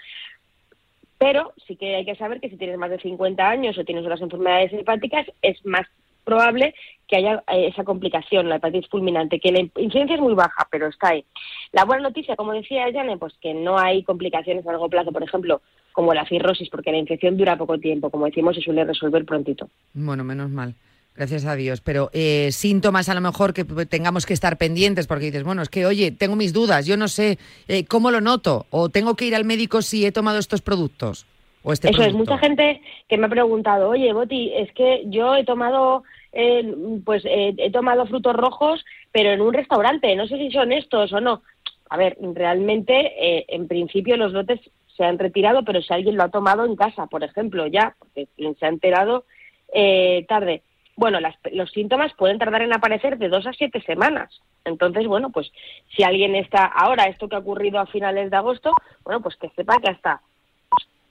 Speaker 6: pero sí que hay que saber que si tienes más de 50 años o tienes otras enfermedades hepáticas, es más probable que haya eh, esa complicación, la hepatitis fulminante, que la incidencia es muy baja, pero está ahí. La buena noticia, como decía Jane, pues que no hay complicaciones a largo plazo, por ejemplo, como la cirrosis, porque la infección dura poco tiempo, como decimos, se suele resolver prontito.
Speaker 1: Bueno, menos mal. Gracias a Dios. Pero eh, síntomas a lo mejor que tengamos que estar pendientes porque dices, bueno, es que, oye, tengo mis dudas, yo no sé eh, cómo lo noto o tengo que ir al médico si he tomado estos productos o este
Speaker 6: Eso es, mucha gente que me ha preguntado, oye, Boti, es que yo he tomado, eh, pues eh, he tomado frutos rojos, pero en un restaurante, no sé si son estos o no. A ver, realmente, eh, en principio los lotes se han retirado, pero si alguien lo ha tomado en casa, por ejemplo, ya, porque se ha enterado eh, tarde. bueno, las- los síntomas pueden tardar en aparecer de dos a siete semanas. Entonces, bueno, pues si alguien está ahora, esto que ha ocurrido a finales de agosto, bueno, pues que sepa que hasta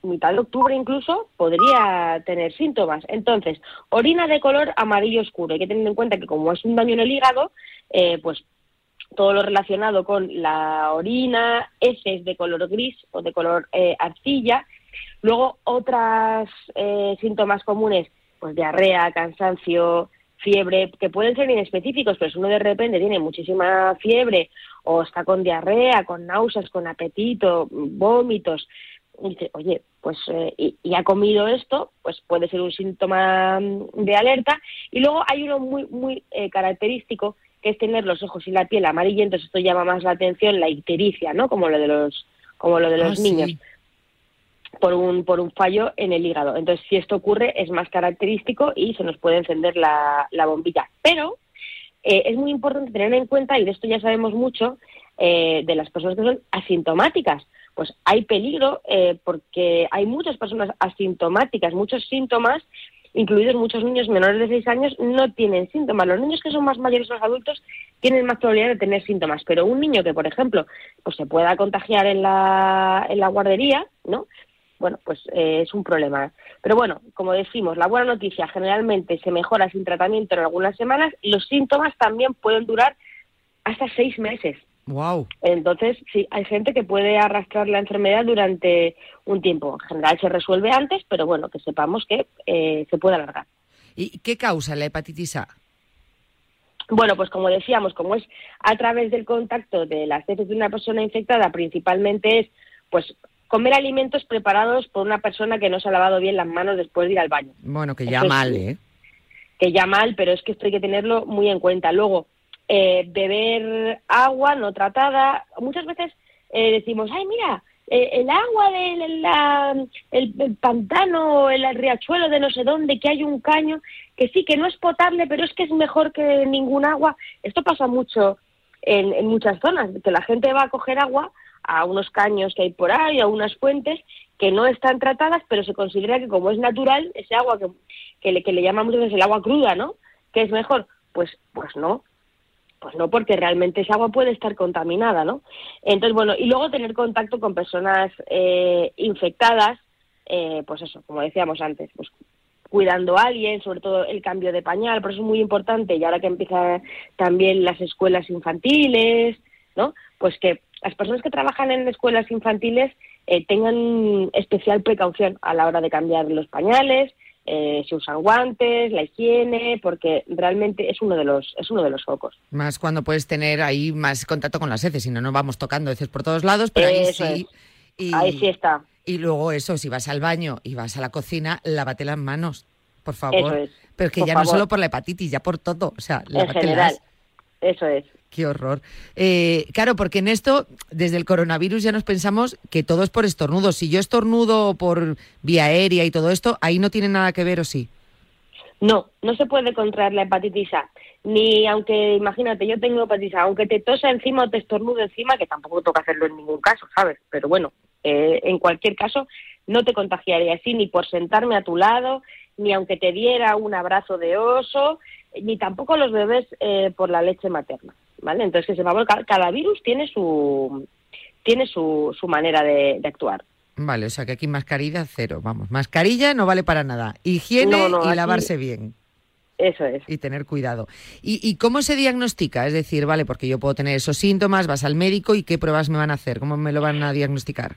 Speaker 6: mitad de octubre incluso podría tener síntomas. Entonces, orina de color amarillo oscuro. Hay que tener en cuenta que como es un daño en el hígado, eh, pues todo lo relacionado con la orina, heces de color gris o de color eh, arcilla. Luego, otros síntomas comunes, pues diarrea, cansancio, fiebre, que pueden ser inespecíficos, pero si uno de repente tiene muchísima fiebre o está con diarrea, con náuseas, con apetito, vómitos, y dice, oye, pues eh, y, y ha comido esto, pues puede ser un síntoma mm, de alerta. Y luego hay uno muy, muy eh, característico, que es tener los ojos y la piel amarillentos. Esto llama más la atención, la ictericia, ¿no? Como lo de los, como lo de los
Speaker 1: Ah, sí.
Speaker 6: niños por un, por un fallo en el hígado. Entonces, si esto ocurre, es más característico y se nos puede encender la, la bombilla. Pero eh, es muy importante tener en cuenta, y de esto ya sabemos mucho, eh, de las personas que son asintomáticas. Pues hay peligro eh, porque hay muchas personas asintomáticas, muchos síntomas, incluidos muchos niños menores de 6 años, no tienen síntomas. Los niños que son más mayores, los adultos, tienen más probabilidad de tener síntomas. Pero un niño que, por ejemplo, pues se pueda contagiar en la, en la guardería, ¿no? bueno, pues eh, es un problema. Pero bueno, como decimos, la buena noticia generalmente se mejora sin tratamiento en algunas semanas y los síntomas también pueden durar hasta seis meses.
Speaker 1: Wow.
Speaker 6: Entonces, sí, hay gente que puede arrastrar la enfermedad durante un tiempo. En general se resuelve antes, pero bueno, que sepamos que eh, se puede alargar.
Speaker 1: ¿Y qué causa la hepatitis A?
Speaker 6: Bueno, pues como decíamos, como es a través del contacto de las heces de una persona infectada, principalmente es pues comer alimentos preparados por una persona que no se ha lavado bien las manos después de ir al baño.
Speaker 1: Bueno, que ya mal, ¿eh?
Speaker 6: que ya mal, pero es que esto hay que tenerlo muy en cuenta. Luego, eh, beber agua no tratada. Muchas veces eh, decimos, ay, mira, eh, el agua del la- el, el pantano, el riachuelo de no sé dónde, que hay un caño, que sí, que no es potable, pero es que es mejor que ningún agua. Esto pasa mucho en, muchas zonas, que la gente va a coger agua a unos caños que hay por ahí, a unas fuentes que no están tratadas, pero se considera que como es natural, ese agua que, que le, que le veces el agua cruda, ¿no? Que es mejor. Pues, pues no. Pues no, porque realmente esa agua puede estar contaminada, ¿no? Entonces, bueno, y luego tener contacto con personas eh, infectadas, eh, pues eso, como decíamos antes, pues cuidando a alguien, sobre todo el cambio de pañal, por eso es muy importante, y ahora que empiezan también las escuelas infantiles, ¿no? Pues que las personas que trabajan en escuelas infantiles eh, tengan especial precaución a la hora de cambiar los pañales, eh, se usan guantes, la higiene, porque realmente es uno de los es uno de los focos.
Speaker 1: Más cuando puedes tener ahí más contacto con las heces, si no, no vamos tocando heces por todos lados, pero ahí
Speaker 6: Eso
Speaker 1: sí. Y,
Speaker 6: Ahí sí está.
Speaker 1: y luego eso, si vas al baño y vas a la cocina, lávate las manos, por favor.
Speaker 6: Eso es.
Speaker 1: Pero que
Speaker 6: Por
Speaker 1: ya no solo por la hepatitis, ya por todo. O sea,
Speaker 6: En general, eso es.
Speaker 1: Qué horror. Eh, claro, porque en esto, desde el coronavirus ya nos pensamos que todo es por estornudos. Si yo estornudo por vía aérea y todo esto, ahí no tiene nada que ver o sí.
Speaker 6: No, no se puede contraer la hepatitis A. Ni aunque, imagínate, yo tengo hepatitis A, aunque te tosa encima o te estornude encima, que tampoco toca hacerlo en ningún caso, ¿sabes? Pero bueno, eh, en cualquier caso, no te contagiaría así ni por sentarme a tu lado, ni aunque te diera un abrazo de oso, ni tampoco los bebés eh, por la leche materna, ¿vale? Entonces, que sepamos, cada, cada virus tiene su tiene su, su manera de, de actuar.
Speaker 1: Vale, o sea que aquí mascarilla cero, vamos. Mascarilla no vale para nada. Higiene
Speaker 6: No, no,
Speaker 1: y
Speaker 6: aquí-
Speaker 1: lavarse bien.
Speaker 6: Eso es.
Speaker 1: Y tener cuidado. ¿Y, ¿Y cómo se diagnostica? Es decir, vale, porque yo puedo tener esos síntomas, vas al médico y qué pruebas me van a hacer, cómo me lo van a diagnosticar.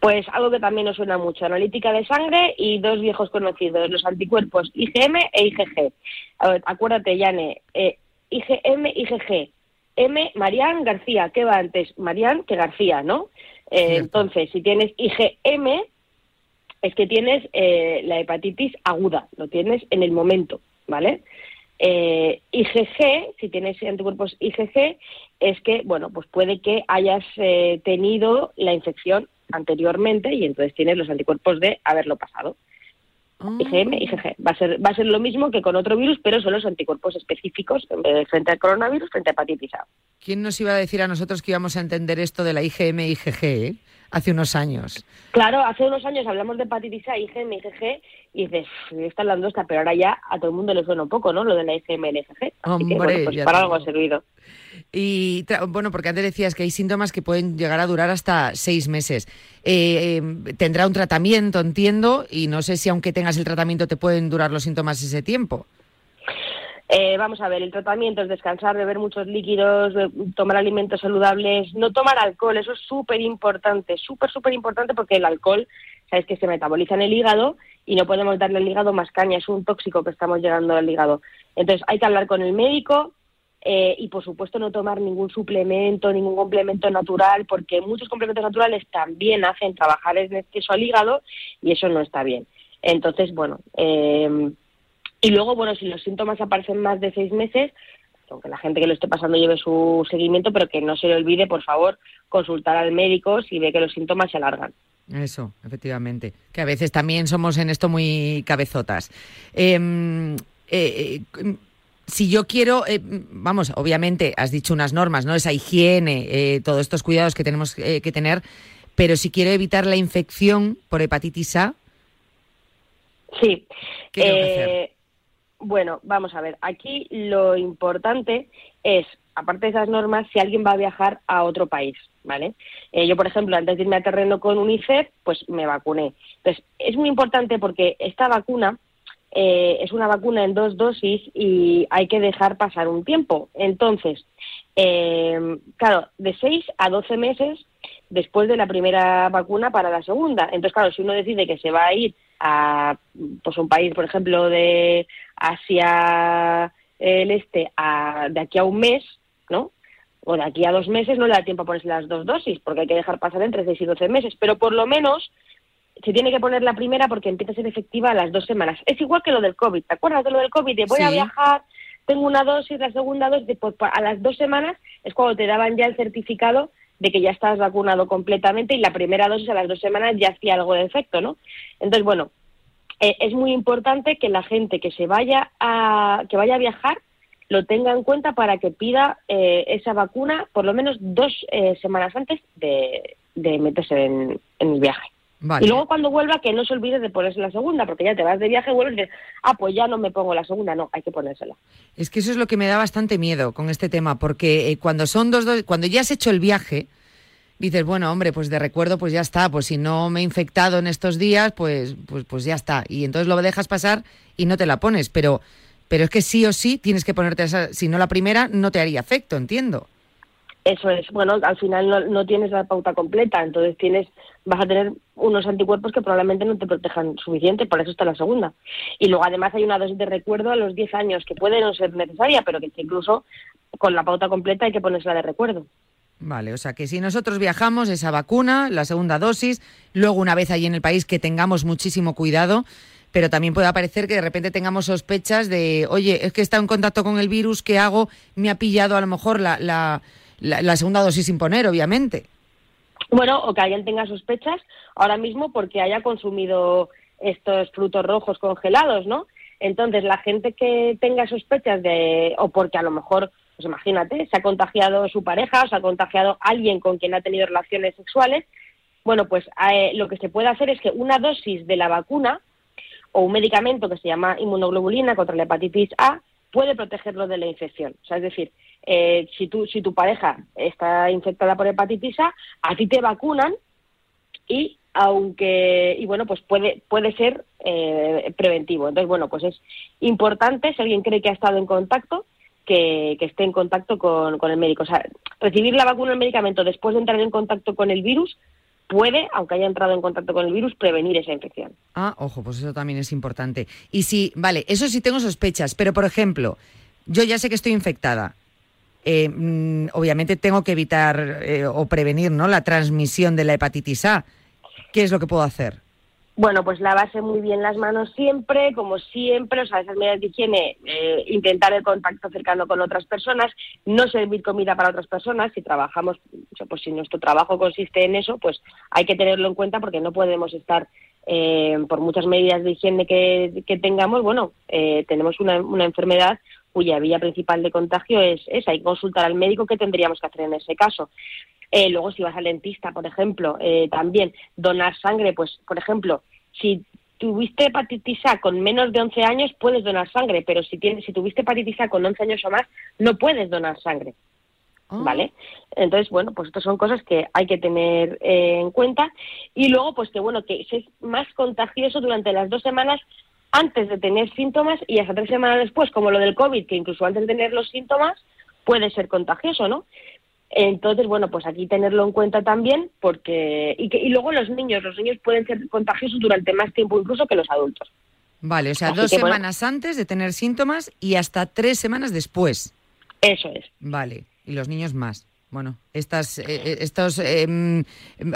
Speaker 6: Pues algo que también nos suena mucho, analítica de sangre y dos viejos conocidos, los anticuerpos IgM e IgG. A ver, acuérdate, Yane, eh, IgM, IgG. M, Marián García, ¿qué va antes? Marián que García, ¿no? Eh, entonces, si tienes IgM, es que tienes eh, la hepatitis aguda, lo tienes en el momento, ¿vale? Eh, IgG, si tienes anticuerpos IgG, es que, bueno, pues puede que hayas eh, tenido la infección anteriormente y entonces tienes los anticuerpos de haberlo pasado. IgM, IgG. Va a ser, va a ser lo mismo que con otro virus, pero son los anticuerpos específicos frente al coronavirus, frente a hepatitis A.
Speaker 1: ¿Quién nos iba a decir a nosotros que íbamos a entender esto de la IgM IgG? eh? Hace unos años.
Speaker 6: Claro, hace unos años hablamos de hepatitis A, IgM, IgG, y dices, "Uf, está hablando esta, pero ahora ya a todo el mundo le suena un poco, ¿no? Lo de la IgM y la IgG. Así que, bueno, pues para algo ha servido.
Speaker 1: Y bueno, porque antes decías que hay síntomas que pueden llegar a durar hasta seis meses. Eh, eh, tendrá un tratamiento, entiendo, y no sé si aunque tengas el tratamiento te pueden durar los síntomas ese tiempo.
Speaker 6: Eh, vamos a ver, el tratamiento es descansar, beber muchos líquidos, tomar alimentos saludables, no tomar alcohol, eso es súper importante, súper, súper importante porque el alcohol, sabes que se metaboliza en el hígado y no podemos darle al hígado más caña, es un tóxico que estamos llegando al hígado. Entonces hay que hablar con el médico eh, y por supuesto no tomar ningún suplemento, ningún complemento natural, porque muchos complementos naturales también hacen trabajar en exceso al hígado y eso no está bien. Entonces, bueno, eh, y luego, bueno, si los síntomas aparecen más de seis meses, aunque la gente que lo esté pasando lleve su seguimiento, pero que no se le olvide, por favor, consultar al médico si ve que los síntomas se alargan.
Speaker 1: Eso, efectivamente. Que a veces también somos en esto muy cabezotas. Em, eh, eh, si yo quiero, eh, vamos, obviamente has dicho unas normas, ¿no? Esa higiene, todos estos cuidados que tenemos que tener, pero si quiero evitar la infección por hepatitis A,
Speaker 6: Sí.
Speaker 1: ¿Qué tengo que hacer?
Speaker 6: Bueno, vamos a ver. Aquí lo importante es, aparte de esas normas, si alguien va a viajar a otro país, ¿vale? Eh, yo, por ejemplo, antes de irme a terreno con UNICEF, pues me vacuné. Entonces, es muy importante porque esta vacuna eh, es una vacuna en dos dosis y hay que dejar pasar un tiempo. Entonces, eh, claro, de 6 a 12 meses después de la primera vacuna para la segunda. Entonces, claro, si uno decide que se va a ir a pues un país, por ejemplo, de Asia el Este a, de aquí a un mes, ¿no? O de aquí a dos meses no le da tiempo a ponerse las dos dosis, porque hay que dejar pasar entre 6 y 12 meses. Pero por lo menos se tiene que poner la primera porque empieza a ser efectiva a las dos semanas. Es igual que lo del COVID. ¿Te acuerdas de lo del COVID? De voy a viajar, tengo una dosis, la segunda dosis, pues, a las dos semanas es cuando te daban ya el certificado de que ya estás vacunado completamente y la primera dosis a las dos semanas ya hacía algo de efecto, ¿no? Entonces, bueno, eh, es muy importante que la gente que se vaya a, que vaya a viajar lo tenga en cuenta para que pida eh, esa vacuna por lo menos dos eh, semanas antes de, de meterse en, en el viaje.
Speaker 1: Vale.
Speaker 6: Y luego cuando vuelva que no se olvide de ponerse la segunda, porque ya te vas de viaje, vuelves y dices, ah, pues ya no me pongo la segunda, no, hay que ponérsela.
Speaker 1: Es que eso es lo que me da bastante miedo con este tema, porque eh, cuando son dos, dos, cuando ya has hecho el viaje, dices, bueno, hombre, pues de recuerdo, pues ya está, pues si no me he infectado en estos días, pues, pues, pues ya está. Y entonces lo dejas pasar y no te la pones, pero, pero es que sí o sí tienes que ponerte esa, si no la primera, no te haría efecto, entiendo.
Speaker 6: Eso es, bueno, al final no, no tienes la pauta completa, entonces tienes, vas a tener unos anticuerpos que probablemente no te protejan suficiente, por eso está la segunda. Y luego además hay una dosis de recuerdo a los 10 años, que puede no ser necesaria, pero que incluso con la pauta completa hay que ponérsela de recuerdo.
Speaker 1: Vale, o sea que si nosotros viajamos, esa vacuna, la segunda dosis, luego una vez allí en el país que tengamos muchísimo cuidado, pero también puede aparecer que de repente tengamos sospechas de, oye, es que he estado en contacto con el virus, ¿qué hago? Me ha pillado a lo mejor la, la, la, la segunda dosis sin poner, obviamente.
Speaker 6: Bueno, o que alguien tenga sospechas ahora mismo porque haya consumido estos frutos rojos congelados, ¿no? Entonces, la gente que tenga sospechas de, o porque a lo mejor, pues imagínate, se ha contagiado su pareja, o se ha contagiado alguien con quien ha tenido relaciones sexuales, bueno, pues eh, lo que se puede hacer es que una dosis de la vacuna o un medicamento que se llama inmunoglobulina contra la hepatitis A puede protegerlo de la infección. O sea, es decir, eh, si, tú, si tu pareja está infectada por hepatitis A, a ti te vacunan y aunque y bueno pues puede puede ser eh, preventivo entonces bueno pues es importante si alguien cree que ha estado en contacto que, esté en contacto con, con el médico o sea recibir la vacuna o el medicamento después de entrar en contacto con el virus puede aunque haya entrado en contacto con el virus prevenir esa infección
Speaker 1: Ah, ojo, pues eso también es importante. Y si, vale, eso sí tengo sospechas, pero por ejemplo, yo ya sé que estoy infectada. Eh, mm, obviamente tengo que evitar eh, o prevenir ¿no? la transmisión de la hepatitis A. ¿Qué es lo que puedo hacer?
Speaker 6: Bueno, pues lavarse muy bien las manos siempre, como siempre, o sea, esas medidas de higiene, eh, intentar el contacto cercano con otras personas, no servir comida para otras personas, si trabajamos, pues si nuestro trabajo consiste en eso, pues hay que tenerlo en cuenta porque no podemos estar, eh, por muchas medidas de higiene que, que tengamos, bueno, eh, tenemos una, una enfermedad cuya vía principal de contagio es esa, que consultar al médico qué tendríamos que hacer en ese caso. Eh, luego, si vas al dentista, por ejemplo, eh, también donar sangre, pues, por ejemplo, si tuviste hepatitis A con menos de 11 años, puedes donar sangre, pero si, tienes, si tuviste hepatitis A con 11 años o más, no puedes donar sangre.
Speaker 1: Ah.
Speaker 6: ¿Vale? Entonces, bueno, pues estas son cosas que hay que tener eh, en cuenta. Y luego, pues que bueno, que es más contagioso durante las dos semanas antes de tener síntomas y hasta tres semanas después, como lo del COVID, que incluso antes de tener los síntomas puede ser contagioso, ¿no? Entonces, bueno, pues aquí tenerlo en cuenta también, porque. Y, que, y luego los niños, los niños pueden ser contagiosos durante más tiempo incluso que los adultos.
Speaker 1: Vale, o sea,
Speaker 6: Así
Speaker 1: dos
Speaker 6: que, bueno.
Speaker 1: semanas antes de tener síntomas y hasta tres semanas después.
Speaker 6: Eso es.
Speaker 1: Vale, y los niños más. Bueno, estas eh, eh, estos, em,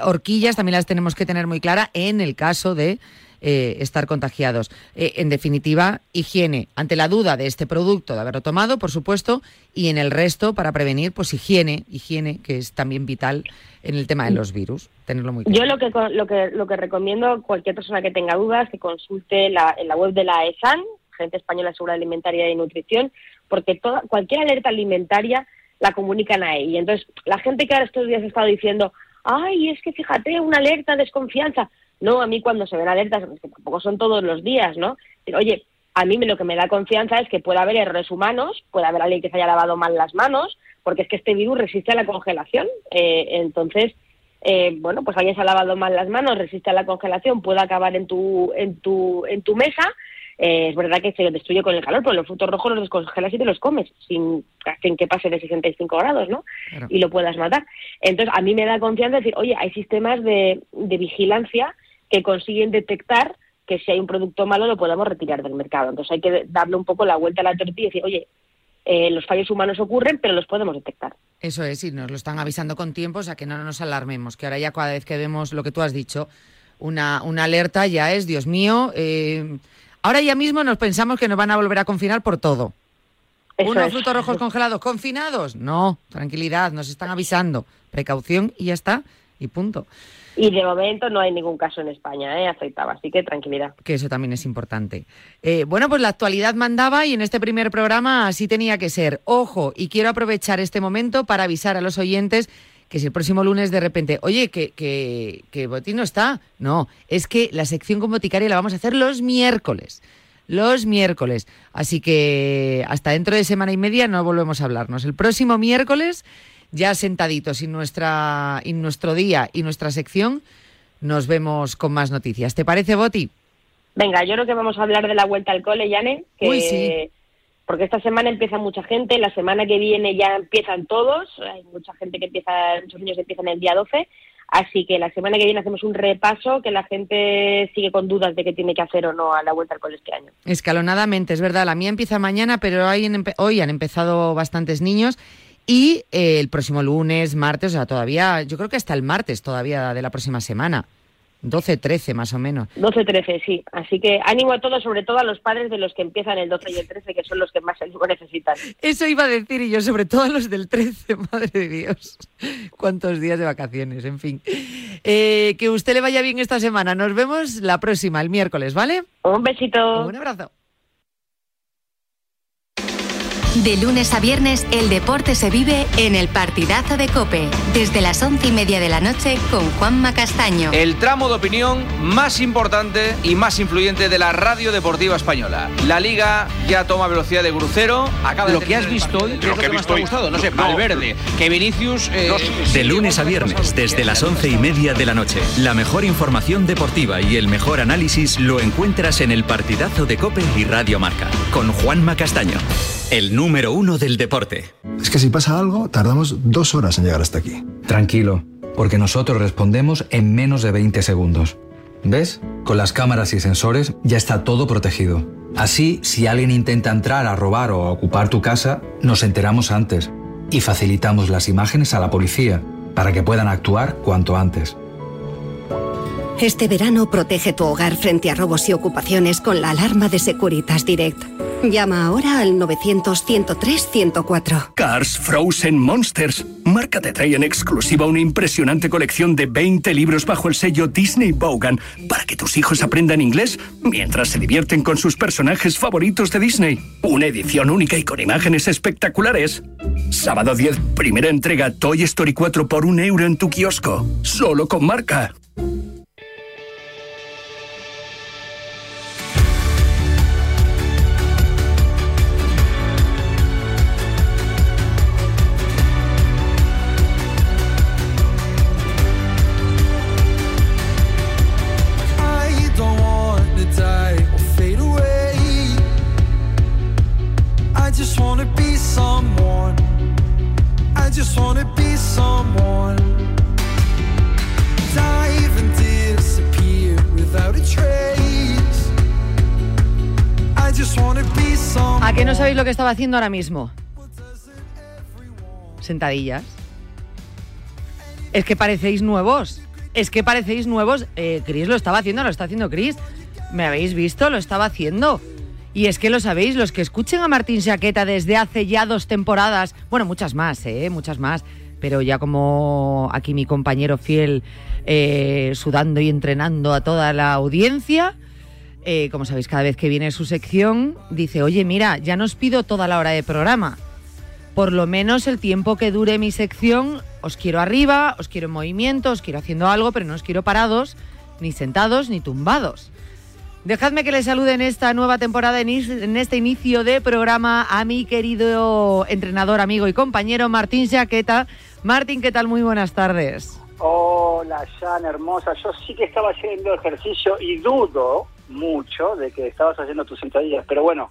Speaker 1: horquillas también las tenemos que tener muy clara en el caso de eh, estar contagiados. Eh, en definitiva, higiene ante la duda de este producto, de haberlo tomado, por supuesto, y en el resto para prevenir, pues higiene, higiene, que es también vital en el tema de los virus, tenerlo muy claro.
Speaker 6: Yo lo que, lo que lo que recomiendo a cualquier persona que tenga dudas que consulte la, en la web de la ESAN, Agencia Española de Seguridad Alimentaria y Nutrición, porque toda, cualquier alerta alimentaria la comunican ahí. Y entonces, la gente que ahora estos días ha estado diciendo, ay, es que fíjate, una alerta, desconfianza. No, a mí cuando se ven alertas, que tampoco son todos los días, ¿no? Pero, oye, a mí me- lo que me da confianza es que puede haber errores humanos, puede haber alguien que se haya lavado mal las manos, porque es que este virus resiste a la congelación. Eh, entonces, eh, bueno, pues alguien se ha lavado mal las manos, resiste a la congelación, puede acabar en tu, en tu, en tu mesa. Eh, es verdad que se destruye con el calor, pero los frutos rojos los descongelas y te los comes sin, sin que pase de 65 grados, ¿no?
Speaker 1: Claro.
Speaker 6: Y lo puedas matar. Entonces, a mí me da confianza decir, oye, hay sistemas de, de vigilancia que consiguen detectar que si hay un producto malo lo podemos retirar del mercado. Entonces hay que darle un poco la vuelta a la tortilla y decir, oye, eh, los fallos humanos ocurren, pero los podemos detectar.
Speaker 1: Eso es, y nos lo están avisando con tiempo, o sea que no nos alarmemos, que ahora ya cada vez que vemos lo que tú has dicho, una, una alerta ya es, Dios mío, eh, ahora ya mismo nos pensamos que nos van a volver a confinar por todo.
Speaker 6: Eso
Speaker 1: ¿Unos
Speaker 6: es.
Speaker 1: frutos rojos congelados confinados? No, tranquilidad, nos están avisando. Precaución y ya está, y punto.
Speaker 6: Y de momento no hay ningún caso en España ¿eh? afectado, así que tranquilidad.
Speaker 1: Que eso también es importante. Eh, bueno, pues la actualidad mandaba y en este primer programa así tenía que ser. Ojo, y quiero aprovechar este momento para avisar a los oyentes que si el próximo lunes de repente, oye, que, que, que Botín no está. No, es que la sección con boticaria la vamos a hacer los miércoles. Los miércoles. Así que hasta dentro de semana y media no volvemos a hablarnos. El próximo miércoles, ya sentaditos y nuestra, y nuestro día y nuestra sección, nos vemos con más noticias. ¿Te parece, Boti?
Speaker 6: Venga, yo creo que vamos a hablar de la vuelta al cole, Yane, que,
Speaker 1: Uy, sí.
Speaker 6: porque esta semana empieza mucha gente, la semana que viene ya empiezan todos, hay mucha gente que empieza, muchos niños empiezan el día 12, así que la semana que viene hacemos un repaso que la gente sigue con dudas de qué tiene que hacer o no a la vuelta al cole este año.
Speaker 1: Escalonadamente, es verdad. La mía empieza mañana, pero hoy han empezado bastantes niños. Y eh, el próximo lunes, martes, o sea, todavía, yo creo que hasta el martes todavía de la próxima semana. 12, 13 más o menos.
Speaker 6: 12-13, sí. Así que ánimo a todos, sobre todo a los padres de los que empiezan el 12 y el 13, que son los que más lo necesitan.
Speaker 1: Eso iba a decir y yo, sobre todo a los del 13, madre de Dios. Cuántos días de vacaciones, en fin. Eh, que usted le vaya bien esta semana. Nos vemos la próxima, el miércoles, ¿vale?
Speaker 6: Un besito.
Speaker 1: Un abrazo.
Speaker 7: De lunes a viernes, el deporte se vive en el partidazo de Cope, desde las once y media de la noche con Juanma Castaño.
Speaker 8: El tramo de opinión más importante y más influyente de la radio deportiva española. La liga ya toma velocidad de crucero. Acaba de
Speaker 9: Lo que has visto hoy, ¿qué es lo que más te ha gustado? No sé, Valverde, que Vinicius... eh,
Speaker 5: De lunes a viernes, desde las once y media de la noche. La mejor información deportiva y el mejor análisis lo encuentras en el partidazo de Cope y Radio Marca. Con Juanma Castaño, el número uno del deporte.
Speaker 10: Es que si pasa algo, tardamos dos horas en llegar hasta aquí.
Speaker 11: Tranquilo, porque nosotros respondemos en menos de 20 segundos. ¿Ves? Con las cámaras y sensores ya está todo protegido. Así, si alguien intenta entrar a robar o a ocupar tu casa, nos enteramos antes y facilitamos las imágenes a la policía para que puedan actuar cuanto antes.
Speaker 12: Este verano protege tu hogar frente a robos y ocupaciones con la alarma de Securitas Direct. Llama ahora al 900-103-104.
Speaker 13: Cars Frozen Monsters. Marca te trae en exclusiva una impresionante colección de 20 libros bajo el sello Disney Vaughan para que tus hijos aprendan inglés mientras se divierten con sus personajes favoritos de Disney. Una edición única y con imágenes espectaculares. Sábado 10, primera entrega Toy Story 4 por un euro en tu kiosco. Solo con marca.
Speaker 1: Lo que estaba haciendo ahora mismo? Sentadillas. Es que parecéis nuevos. Es que parecéis nuevos. Eh, Chris lo estaba haciendo, lo está haciendo Chris. ¿Me habéis visto? Lo estaba haciendo. Y es que lo sabéis, los que escuchen a Martín Saqueta desde hace ya dos temporadas, bueno, muchas más, ¿eh? Muchas más. Pero ya como aquí mi compañero fiel eh, sudando y entrenando a toda la audiencia, eh, como sabéis, cada vez que viene su sección, dice, oye, mira, ya no os pido toda la hora de programa. Por lo menos el tiempo que dure mi sección, os quiero arriba, os quiero en movimiento, os quiero haciendo algo, pero no os quiero parados, ni sentados, ni tumbados. Dejadme que le salude en esta nueva temporada, en este inicio de programa, a mi querido entrenador, amigo y compañero Martín Jaqueta. Martín, ¿qué tal? Muy buenas tardes.
Speaker 14: Hola, Jan, hermosa. Yo sí que estaba haciendo ejercicio y dudo mucho de que estabas haciendo tus sentadillas, pero bueno,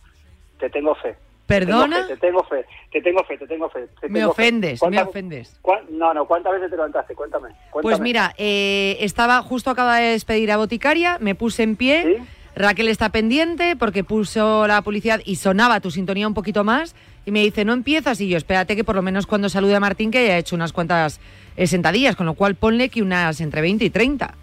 Speaker 14: te tengo fe.
Speaker 1: ¿Perdona?
Speaker 14: Te tengo fe, te tengo fe, te tengo fe. te
Speaker 1: Me
Speaker 14: tengo fe.
Speaker 1: ofendes, me
Speaker 14: ¿Cuántas-
Speaker 1: ofendes.
Speaker 14: No, no, ¿cuántas veces te levantaste? Cuéntame.
Speaker 1: Pues mira, eh, estaba justo acaba de despedir a Boticaria, me puse en pie. Raquel está pendiente porque puso la publicidad y sonaba tu sintonía un poquito más y me dice, no empiezas y yo, espérate que por lo menos cuando salude a Martín que haya hecho unas cuantas eh, sentadillas, con lo cual ponle que unas entre 20 y 30.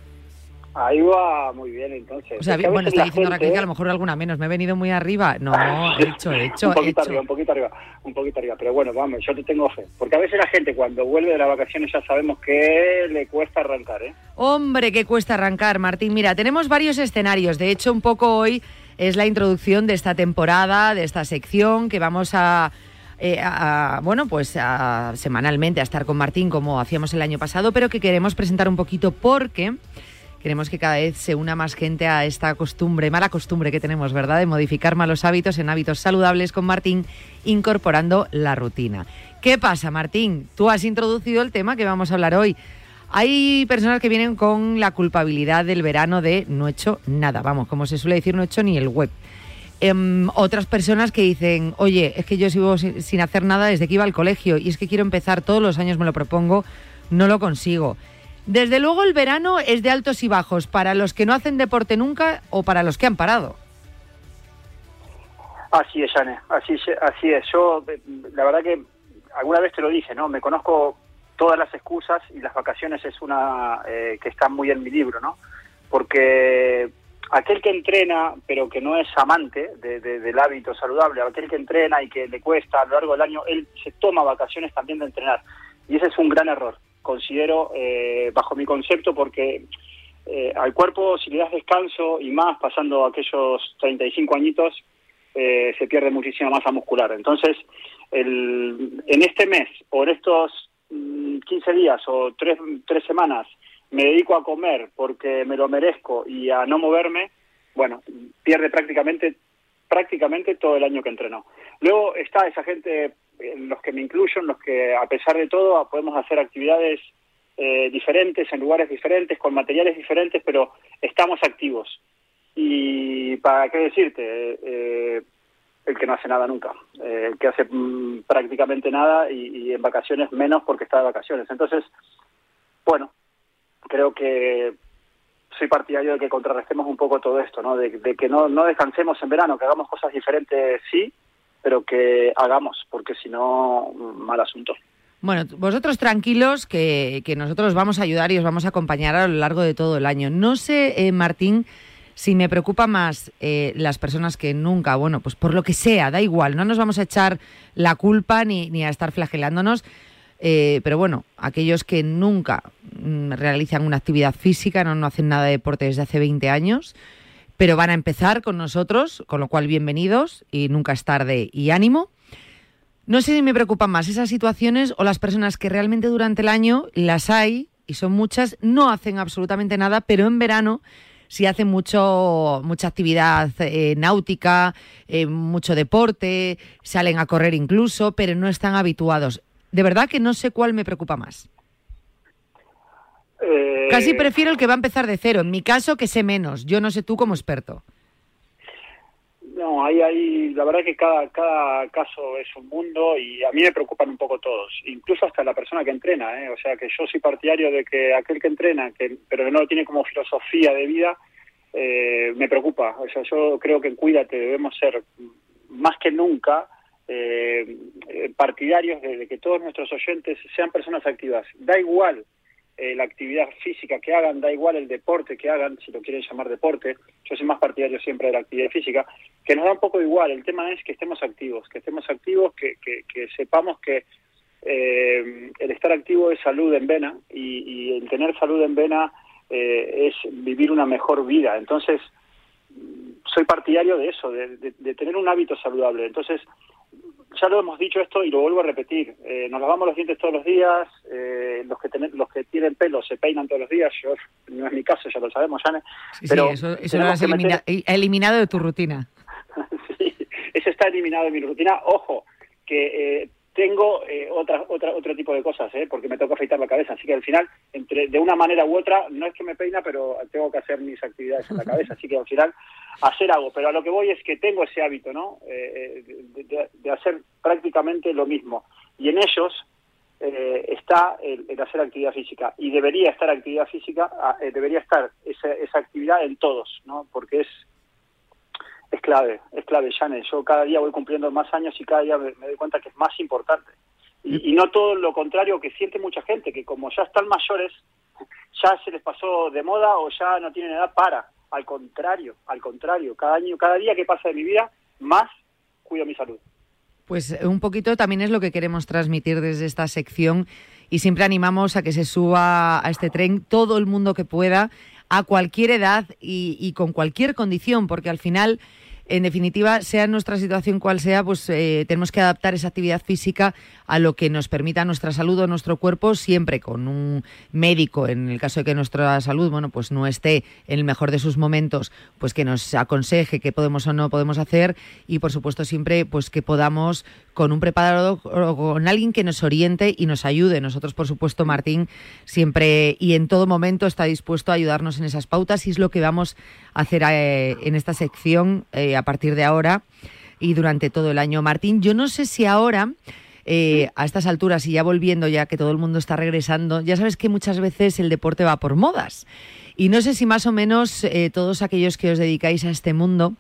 Speaker 14: Ahí va muy bien, entonces.
Speaker 1: O sea,
Speaker 14: que
Speaker 1: bueno, está
Speaker 14: la
Speaker 1: diciendo
Speaker 14: gente-
Speaker 1: Raquel que a lo mejor alguna menos, me he venido muy arriba. No, he hecho, he hecho,
Speaker 14: un poquito
Speaker 1: hecho.
Speaker 14: arriba, un poquito arriba, un poquito arriba. Pero bueno, vamos, yo te tengo fe. Porque a veces la gente cuando vuelve de las vacaciones ya sabemos que le cuesta arrancar, ¿eh?
Speaker 1: Hombre, qué cuesta arrancar, Martín. Mira, tenemos varios escenarios. De hecho, un poco hoy es la introducción de esta temporada, de esta sección que vamos a, eh, a- bueno, pues a- semanalmente a estar con Martín como hacíamos el año pasado, pero que queremos presentar un poquito porque queremos que cada vez se una más gente a esta costumbre, mala costumbre que tenemos, ¿verdad? De modificar malos hábitos en hábitos saludables con Martín, incorporando la rutina. ¿Qué pasa, Martín? Tú has introducido el tema que vamos a hablar hoy. Hay personas que vienen con la culpabilidad del verano de no he hecho nada, vamos, como se suele decir, no he hecho ni el web. Em, otras personas que dicen, oye, es que yo sigo sin hacer nada desde que iba al colegio y es que quiero empezar, todos los años me lo propongo, no lo consigo. Desde luego el verano es de altos y bajos para los que no hacen deporte nunca o para los que han parado.
Speaker 14: Así es, Jane, así, así es. Yo, la verdad que alguna vez te lo dije, ¿no? Me conozco todas las excusas y las vacaciones es una eh, que está muy en mi libro, ¿no? Porque aquel que entrena, pero que no es amante de- de- del hábito saludable, aquel que entrena y que le cuesta a lo largo del año, él se toma vacaciones también de entrenar. Y ese es un gran error, considero, eh, bajo mi concepto, porque eh, al cuerpo, si le das descanso y más pasando aquellos 35 añitos, eh, se pierde muchísima masa muscular. Entonces, el, en este mes o en estos mm, 15 días o tres, tres semanas me dedico a comer porque me lo merezco y a no moverme, bueno, pierde prácticamente prácticamente todo el año que entrenó. Luego está esa gente, en los que me incluyo, en los que a pesar de todo podemos hacer actividades eh, diferentes, en lugares diferentes, con materiales diferentes, pero estamos activos. Y para qué decirte, eh, el que no hace nada nunca, eh, el que hace mm, prácticamente nada y, y en vacaciones menos porque está de vacaciones. Entonces, bueno, creo que soy partidario de que contrarrestemos un poco todo esto, ¿no? De, de que no, no descansemos en verano, que hagamos cosas diferentes, sí, pero que hagamos, porque si no, mal asunto.
Speaker 1: Bueno, vosotros tranquilos que, que nosotros os vamos a ayudar y os vamos a acompañar a lo largo de todo el año. No sé, eh, Martín, si me preocupa más eh, las personas que nunca, bueno, pues por lo que sea, da igual, no nos vamos a echar la culpa ni, ni a estar flagelándonos, eh, pero bueno, aquellos que nunca mm, realizan una actividad física, no, no hacen nada de deporte desde hace 20 años, pero van a empezar con nosotros, con lo cual bienvenidos y nunca es tarde y ánimo. No sé si me preocupan más esas situaciones o las personas que realmente durante el año las hay, y son muchas, no hacen absolutamente nada, pero en verano sí hacen mucho, mucha actividad eh, náutica, eh, mucho deporte, salen a correr incluso, pero no están habituados. De verdad que no sé cuál me preocupa más.
Speaker 14: Eh,
Speaker 1: Casi prefiero el que va a empezar de cero. En mi caso, que sé menos. Yo no sé tú como experto.
Speaker 14: No, hay, hay, la verdad que cada, cada caso es un mundo y a mí me preocupan un poco todos, incluso hasta la persona que entrena, ¿eh? o sea que yo soy partidario de que aquel que entrena, que, pero no lo tiene como filosofía de vida, eh, me preocupa, o sea yo creo que en Cuídate debemos ser más que nunca eh, eh, partidarios de, de que todos nuestros oyentes sean personas activas, da igual eh, la actividad física que hagan, da igual el deporte que hagan, si lo quieren llamar deporte, yo soy más partidario siempre de la actividad física, que nos da un poco igual, el tema es que estemos activos, que estemos activos, que, que, que sepamos que eh, el estar activo es salud en vena y, el tener salud en vena eh, es vivir una mejor vida, entonces soy partidario de eso, de, de- de tener un hábito saludable, entonces ya lo hemos dicho esto y lo vuelvo a repetir. Eh, nos lavamos los dientes todos los días. eh, los que tener- los que tienen pelo se peinan todos los días. Yo no es mi caso, ya lo sabemos, Jane.
Speaker 1: Sí,
Speaker 14: pero
Speaker 1: sí, eso, eso lo has elimina-
Speaker 14: meter-
Speaker 1: eh, eliminado de tu rutina.
Speaker 14: eso está eliminado de mi rutina. Ojo, que eh, tengo eh, otra, otra, otro tipo de cosas, ¿eh? porque me toca afeitar la cabeza. Así que al final, entre de una manera u otra, no es que me peina, pero tengo que hacer mis actividades en la cabeza. Así que al final, hacer algo. Pero a lo que voy es que tengo ese hábito, ¿no? Eh, eh, de, de- de hacer prácticamente lo mismo. Y en ellos eh, está el, el hacer actividad física. Y debería estar actividad física, ah, eh, debería estar esa, esa actividad en todos, ¿no? Porque es es clave, es clave, Janet. Yo cada día voy cumpliendo más años y cada día me, doy cuenta que es más importante. Y, y no todo lo contrario que siente mucha gente, que como ya están mayores, ya se les pasó de moda o ya no tienen edad para. Al contrario, al contrario. Cada año, cada día que pasa de mi vida, más cuido mi salud.
Speaker 1: Pues un poquito también es lo que queremos transmitir desde esta sección y siempre animamos a que se suba a este tren todo el mundo que pueda, a cualquier edad y, y con cualquier condición, porque al final, en definitiva, sea nuestra situación cual sea, pues eh, tenemos que adaptar esa actividad física a lo que nos permita nuestra salud o nuestro cuerpo, siempre con un médico, en el caso de que nuestra salud, bueno, pues no esté en el mejor de sus momentos, pues que nos aconseje qué podemos o no podemos hacer y, por supuesto, siempre pues que podamos con un preparado o con alguien que nos oriente y nos ayude. Nosotros, por supuesto, Martín, siempre y en todo momento está dispuesto a ayudarnos en esas pautas y es lo que vamos a hacer eh, en esta sección eh, a partir de ahora y durante todo el año. Martín, yo no sé si ahora eh, a estas alturas y ya volviendo, ya que todo el mundo está regresando, ya sabes que muchas veces el deporte va por modas. Y no sé si más o menos eh, todos aquellos que os dedicáis a este mundo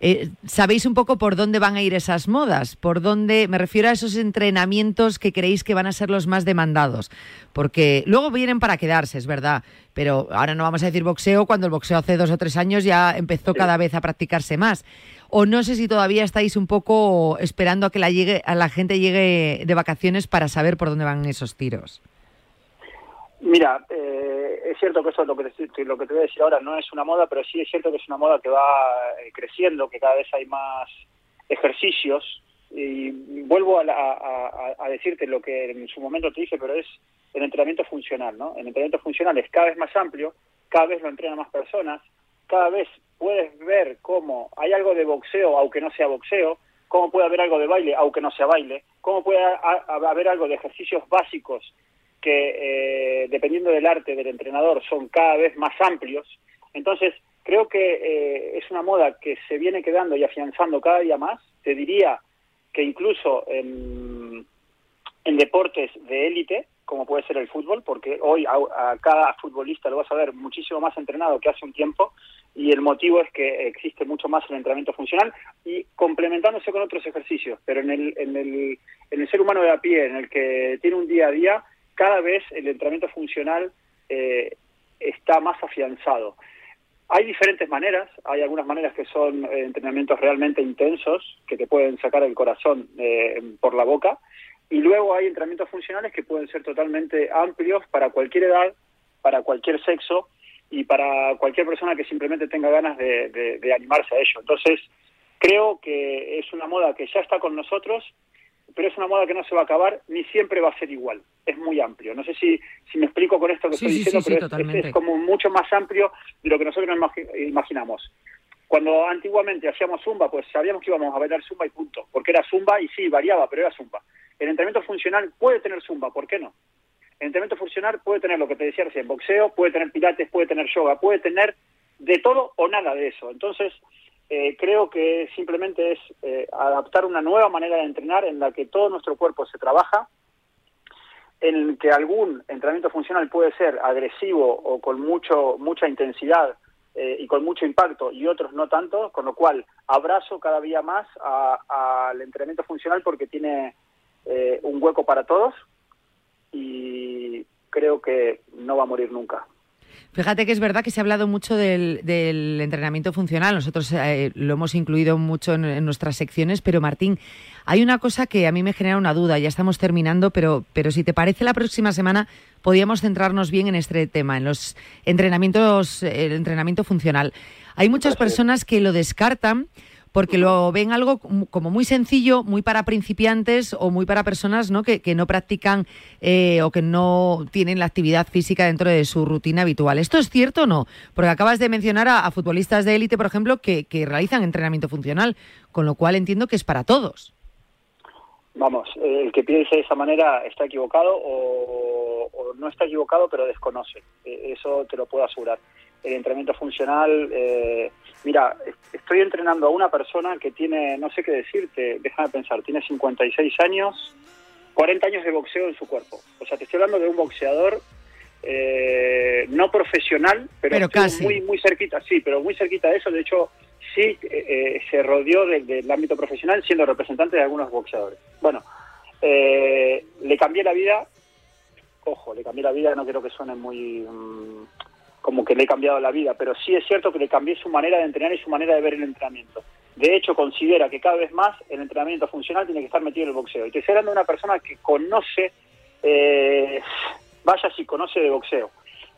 Speaker 1: eh, sabéis un poco por dónde van a ir esas modas, por dónde me refiero a esos entrenamientos que creéis que van a ser los más demandados, porque luego vienen para quedarse, es verdad, pero ahora no vamos a decir boxeo cuando el boxeo hace dos o tres años ya empezó cada vez a practicarse más. O no sé si todavía estáis un poco esperando a que la, llegue, a la gente llegue de vacaciones para saber por dónde van esos tiros.
Speaker 14: Mira, eh, es cierto que eso es lo que, te, lo que te voy a decir ahora no es una moda, pero sí es cierto que es una moda que va eh, creciendo, que cada vez hay más ejercicios. Y vuelvo a, a- decirte lo que en su momento te dije, pero es el entrenamiento funcional, ¿no? El entrenamiento funcional es cada vez más amplio, cada vez lo entrenan más personas, cada vez puedes ver cómo hay algo de boxeo, aunque no sea boxeo, cómo puede haber algo de baile, aunque no sea baile, cómo puede haber algo de ejercicios básicos que, eh, dependiendo del arte del entrenador, son cada vez más amplios. Entonces, creo que eh, es una moda que se viene quedando y afianzando cada día más. Te diría que incluso en, deportes de élite, como puede ser el fútbol, porque hoy a, a cada futbolista lo vas a ver muchísimo más entrenado que hace un tiempo y el motivo es que existe mucho más el entrenamiento funcional y complementándose con otros ejercicios, pero en el, en el, en el ser humano de a pie, en el que tiene un día a día, cada vez el entrenamiento funcional eh, está más afianzado. Hay diferentes maneras, hay algunas maneras que son eh, entrenamientos realmente intensos, que te pueden sacar el corazón eh, por la boca, y luego hay entrenamientos funcionales que pueden ser totalmente amplios para cualquier edad, para cualquier sexo y para cualquier persona que simplemente tenga ganas de, de- de animarse a ello. Entonces, creo que es una moda que ya está con nosotros, pero es una moda que no se va a acabar ni siempre va a ser igual. Es muy amplio. No sé si, si me explico con esto que
Speaker 1: Sí,
Speaker 14: estoy
Speaker 1: sí,
Speaker 14: diciendo,
Speaker 1: sí,
Speaker 14: pero es- es,
Speaker 1: totalmente.
Speaker 14: es como mucho más amplio de lo que nosotros nos imagi- imaginamos. Cuando antiguamente hacíamos zumba, pues sabíamos que íbamos a bailar zumba y punto, porque era zumba y sí, variaba, pero era zumba. El entrenamiento funcional puede tener zumba, ¿por qué no? El entrenamiento funcional puede tener lo que te decía recién, boxeo, puede tener pilates, puede tener yoga, puede tener de todo o nada de eso. Entonces, eh, creo que simplemente es eh, adaptar una nueva manera de entrenar en la que todo nuestro cuerpo se trabaja, en que algún entrenamiento funcional puede ser agresivo o con mucho mucha intensidad eh, y con mucho impacto y otros no tanto, con lo cual abrazo cada día más al entrenamiento funcional porque tiene eh, un hueco para todos y creo que no va a morir nunca.
Speaker 1: Fíjate que es verdad que se ha hablado mucho del, del entrenamiento funcional, nosotros eh, lo hemos incluido mucho en, en nuestras secciones, pero Martín, hay una cosa que a mí me genera una duda, ya estamos terminando, pero, pero si te parece la próxima semana podríamos centrarnos bien en este tema, en los entrenamientos, el entrenamiento funcional. Hay muchas personas que lo descartan porque lo ven algo como muy sencillo, muy para principiantes o muy para personas ¿no? Que, que no practican eh, o que no tienen la actividad física dentro de su rutina habitual. ¿Esto es cierto o no? Porque acabas de mencionar a, a futbolistas de élite, por ejemplo, que, que realizan entrenamiento funcional, con lo cual entiendo que es para todos.
Speaker 14: Vamos, eh, el que piense de esa manera está equivocado o, o no está equivocado, pero desconoce. Eh, eso te lo puedo asegurar. El entrenamiento funcional, eh, mira, est- estoy entrenando a una persona que tiene, no sé qué decirte, déjame pensar, tiene 56 años, 40 años de boxeo en su cuerpo. O sea, te estoy hablando de un boxeador eh, no profesional, pero,
Speaker 1: Pero
Speaker 14: estuvo
Speaker 1: casi.
Speaker 14: muy muy cerquita, sí, pero muy cerquita de eso. De hecho, sí eh, eh, se rodeó del- del ámbito profesional siendo representante de algunos boxeadores. Bueno, eh, le cambié la vida, ojo, le cambié la vida, no quiero que suene muy mm, como que le he cambiado la vida, pero sí es cierto que le cambié su manera de entrenar y su manera de ver el entrenamiento. De hecho, considera que cada vez más el entrenamiento funcional tiene que estar metido en el boxeo. Y te estoy hablando de una persona que conoce, eh, vaya si conoce de boxeo.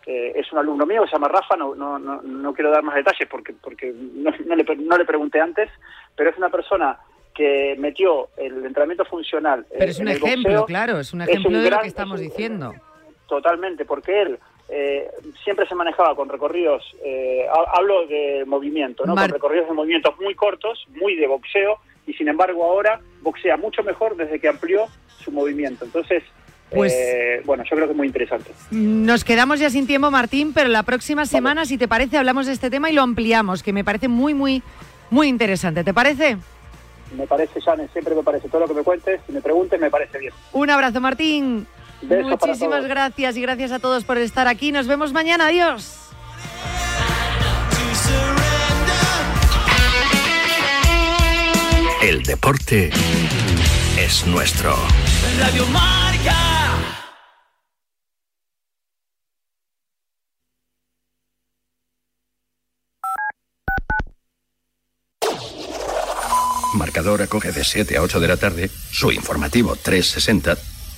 Speaker 14: Eh, es un alumno mío, se llama Rafa, no, no, no, no quiero dar más detalles porque, porque no, no le, no le pregunté antes, pero es una persona que metió el entrenamiento funcional.
Speaker 1: Pero es un
Speaker 14: en el
Speaker 1: ejemplo,
Speaker 14: boxeo.
Speaker 1: claro, es un
Speaker 14: Es
Speaker 1: ejemplo
Speaker 14: un
Speaker 1: de lo que estamos
Speaker 14: es un-
Speaker 1: diciendo.
Speaker 14: Totalmente, porque él eh, siempre se manejaba con recorridos, eh, ha- hablo de movimiento, ¿no?
Speaker 1: Mar-
Speaker 14: con recorridos de movimientos muy cortos, muy de boxeo, y sin embargo ahora boxea mucho mejor desde que amplió su movimiento. Entonces,
Speaker 1: Pues-
Speaker 14: eh, bueno, yo creo que es muy interesante.
Speaker 1: Nos quedamos ya sin tiempo, Martín, pero la próxima semana, si te parece, hablamos de este tema y lo ampliamos, que me parece muy, muy, muy interesante. ¿Te parece?
Speaker 14: Me parece, Jane, siempre me parece, todo lo que me cuentes, si me preguntes, me parece bien.
Speaker 1: Un abrazo, Martín.
Speaker 14: Para
Speaker 1: Muchísimas
Speaker 14: todos.
Speaker 1: gracias y gracias a todos por estar aquí. Nos vemos mañana. Adiós.
Speaker 13: El deporte es nuestro.
Speaker 15: Radio Marca.
Speaker 13: Marcador acoge de 7 a 8 de la tarde su informativo 360,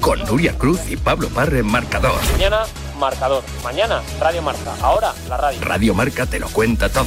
Speaker 13: con Nuria Cruz y Pablo Parre en Marcador.
Speaker 16: Mañana, marcador. Mañana, Radio Marca. Ahora, la radio.
Speaker 13: Radio Marca te lo cuenta todo.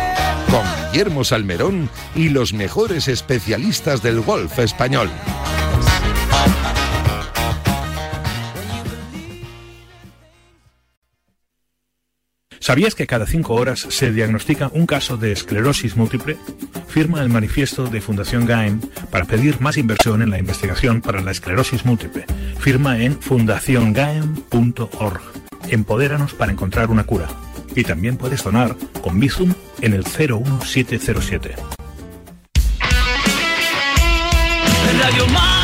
Speaker 17: Guillermo Salmerón y los mejores especialistas del golf español.
Speaker 18: ¿Sabías que cada cinco horas se diagnostica un caso de esclerosis múltiple? Firma el manifiesto de Fundación GAEM para pedir más inversión en la investigación para la esclerosis múltiple. Firma en fundaciongaem.org. Empodéranos para encontrar una cura. Y también puedes donar con Bizum en el 01707.
Speaker 15: Radio Marca.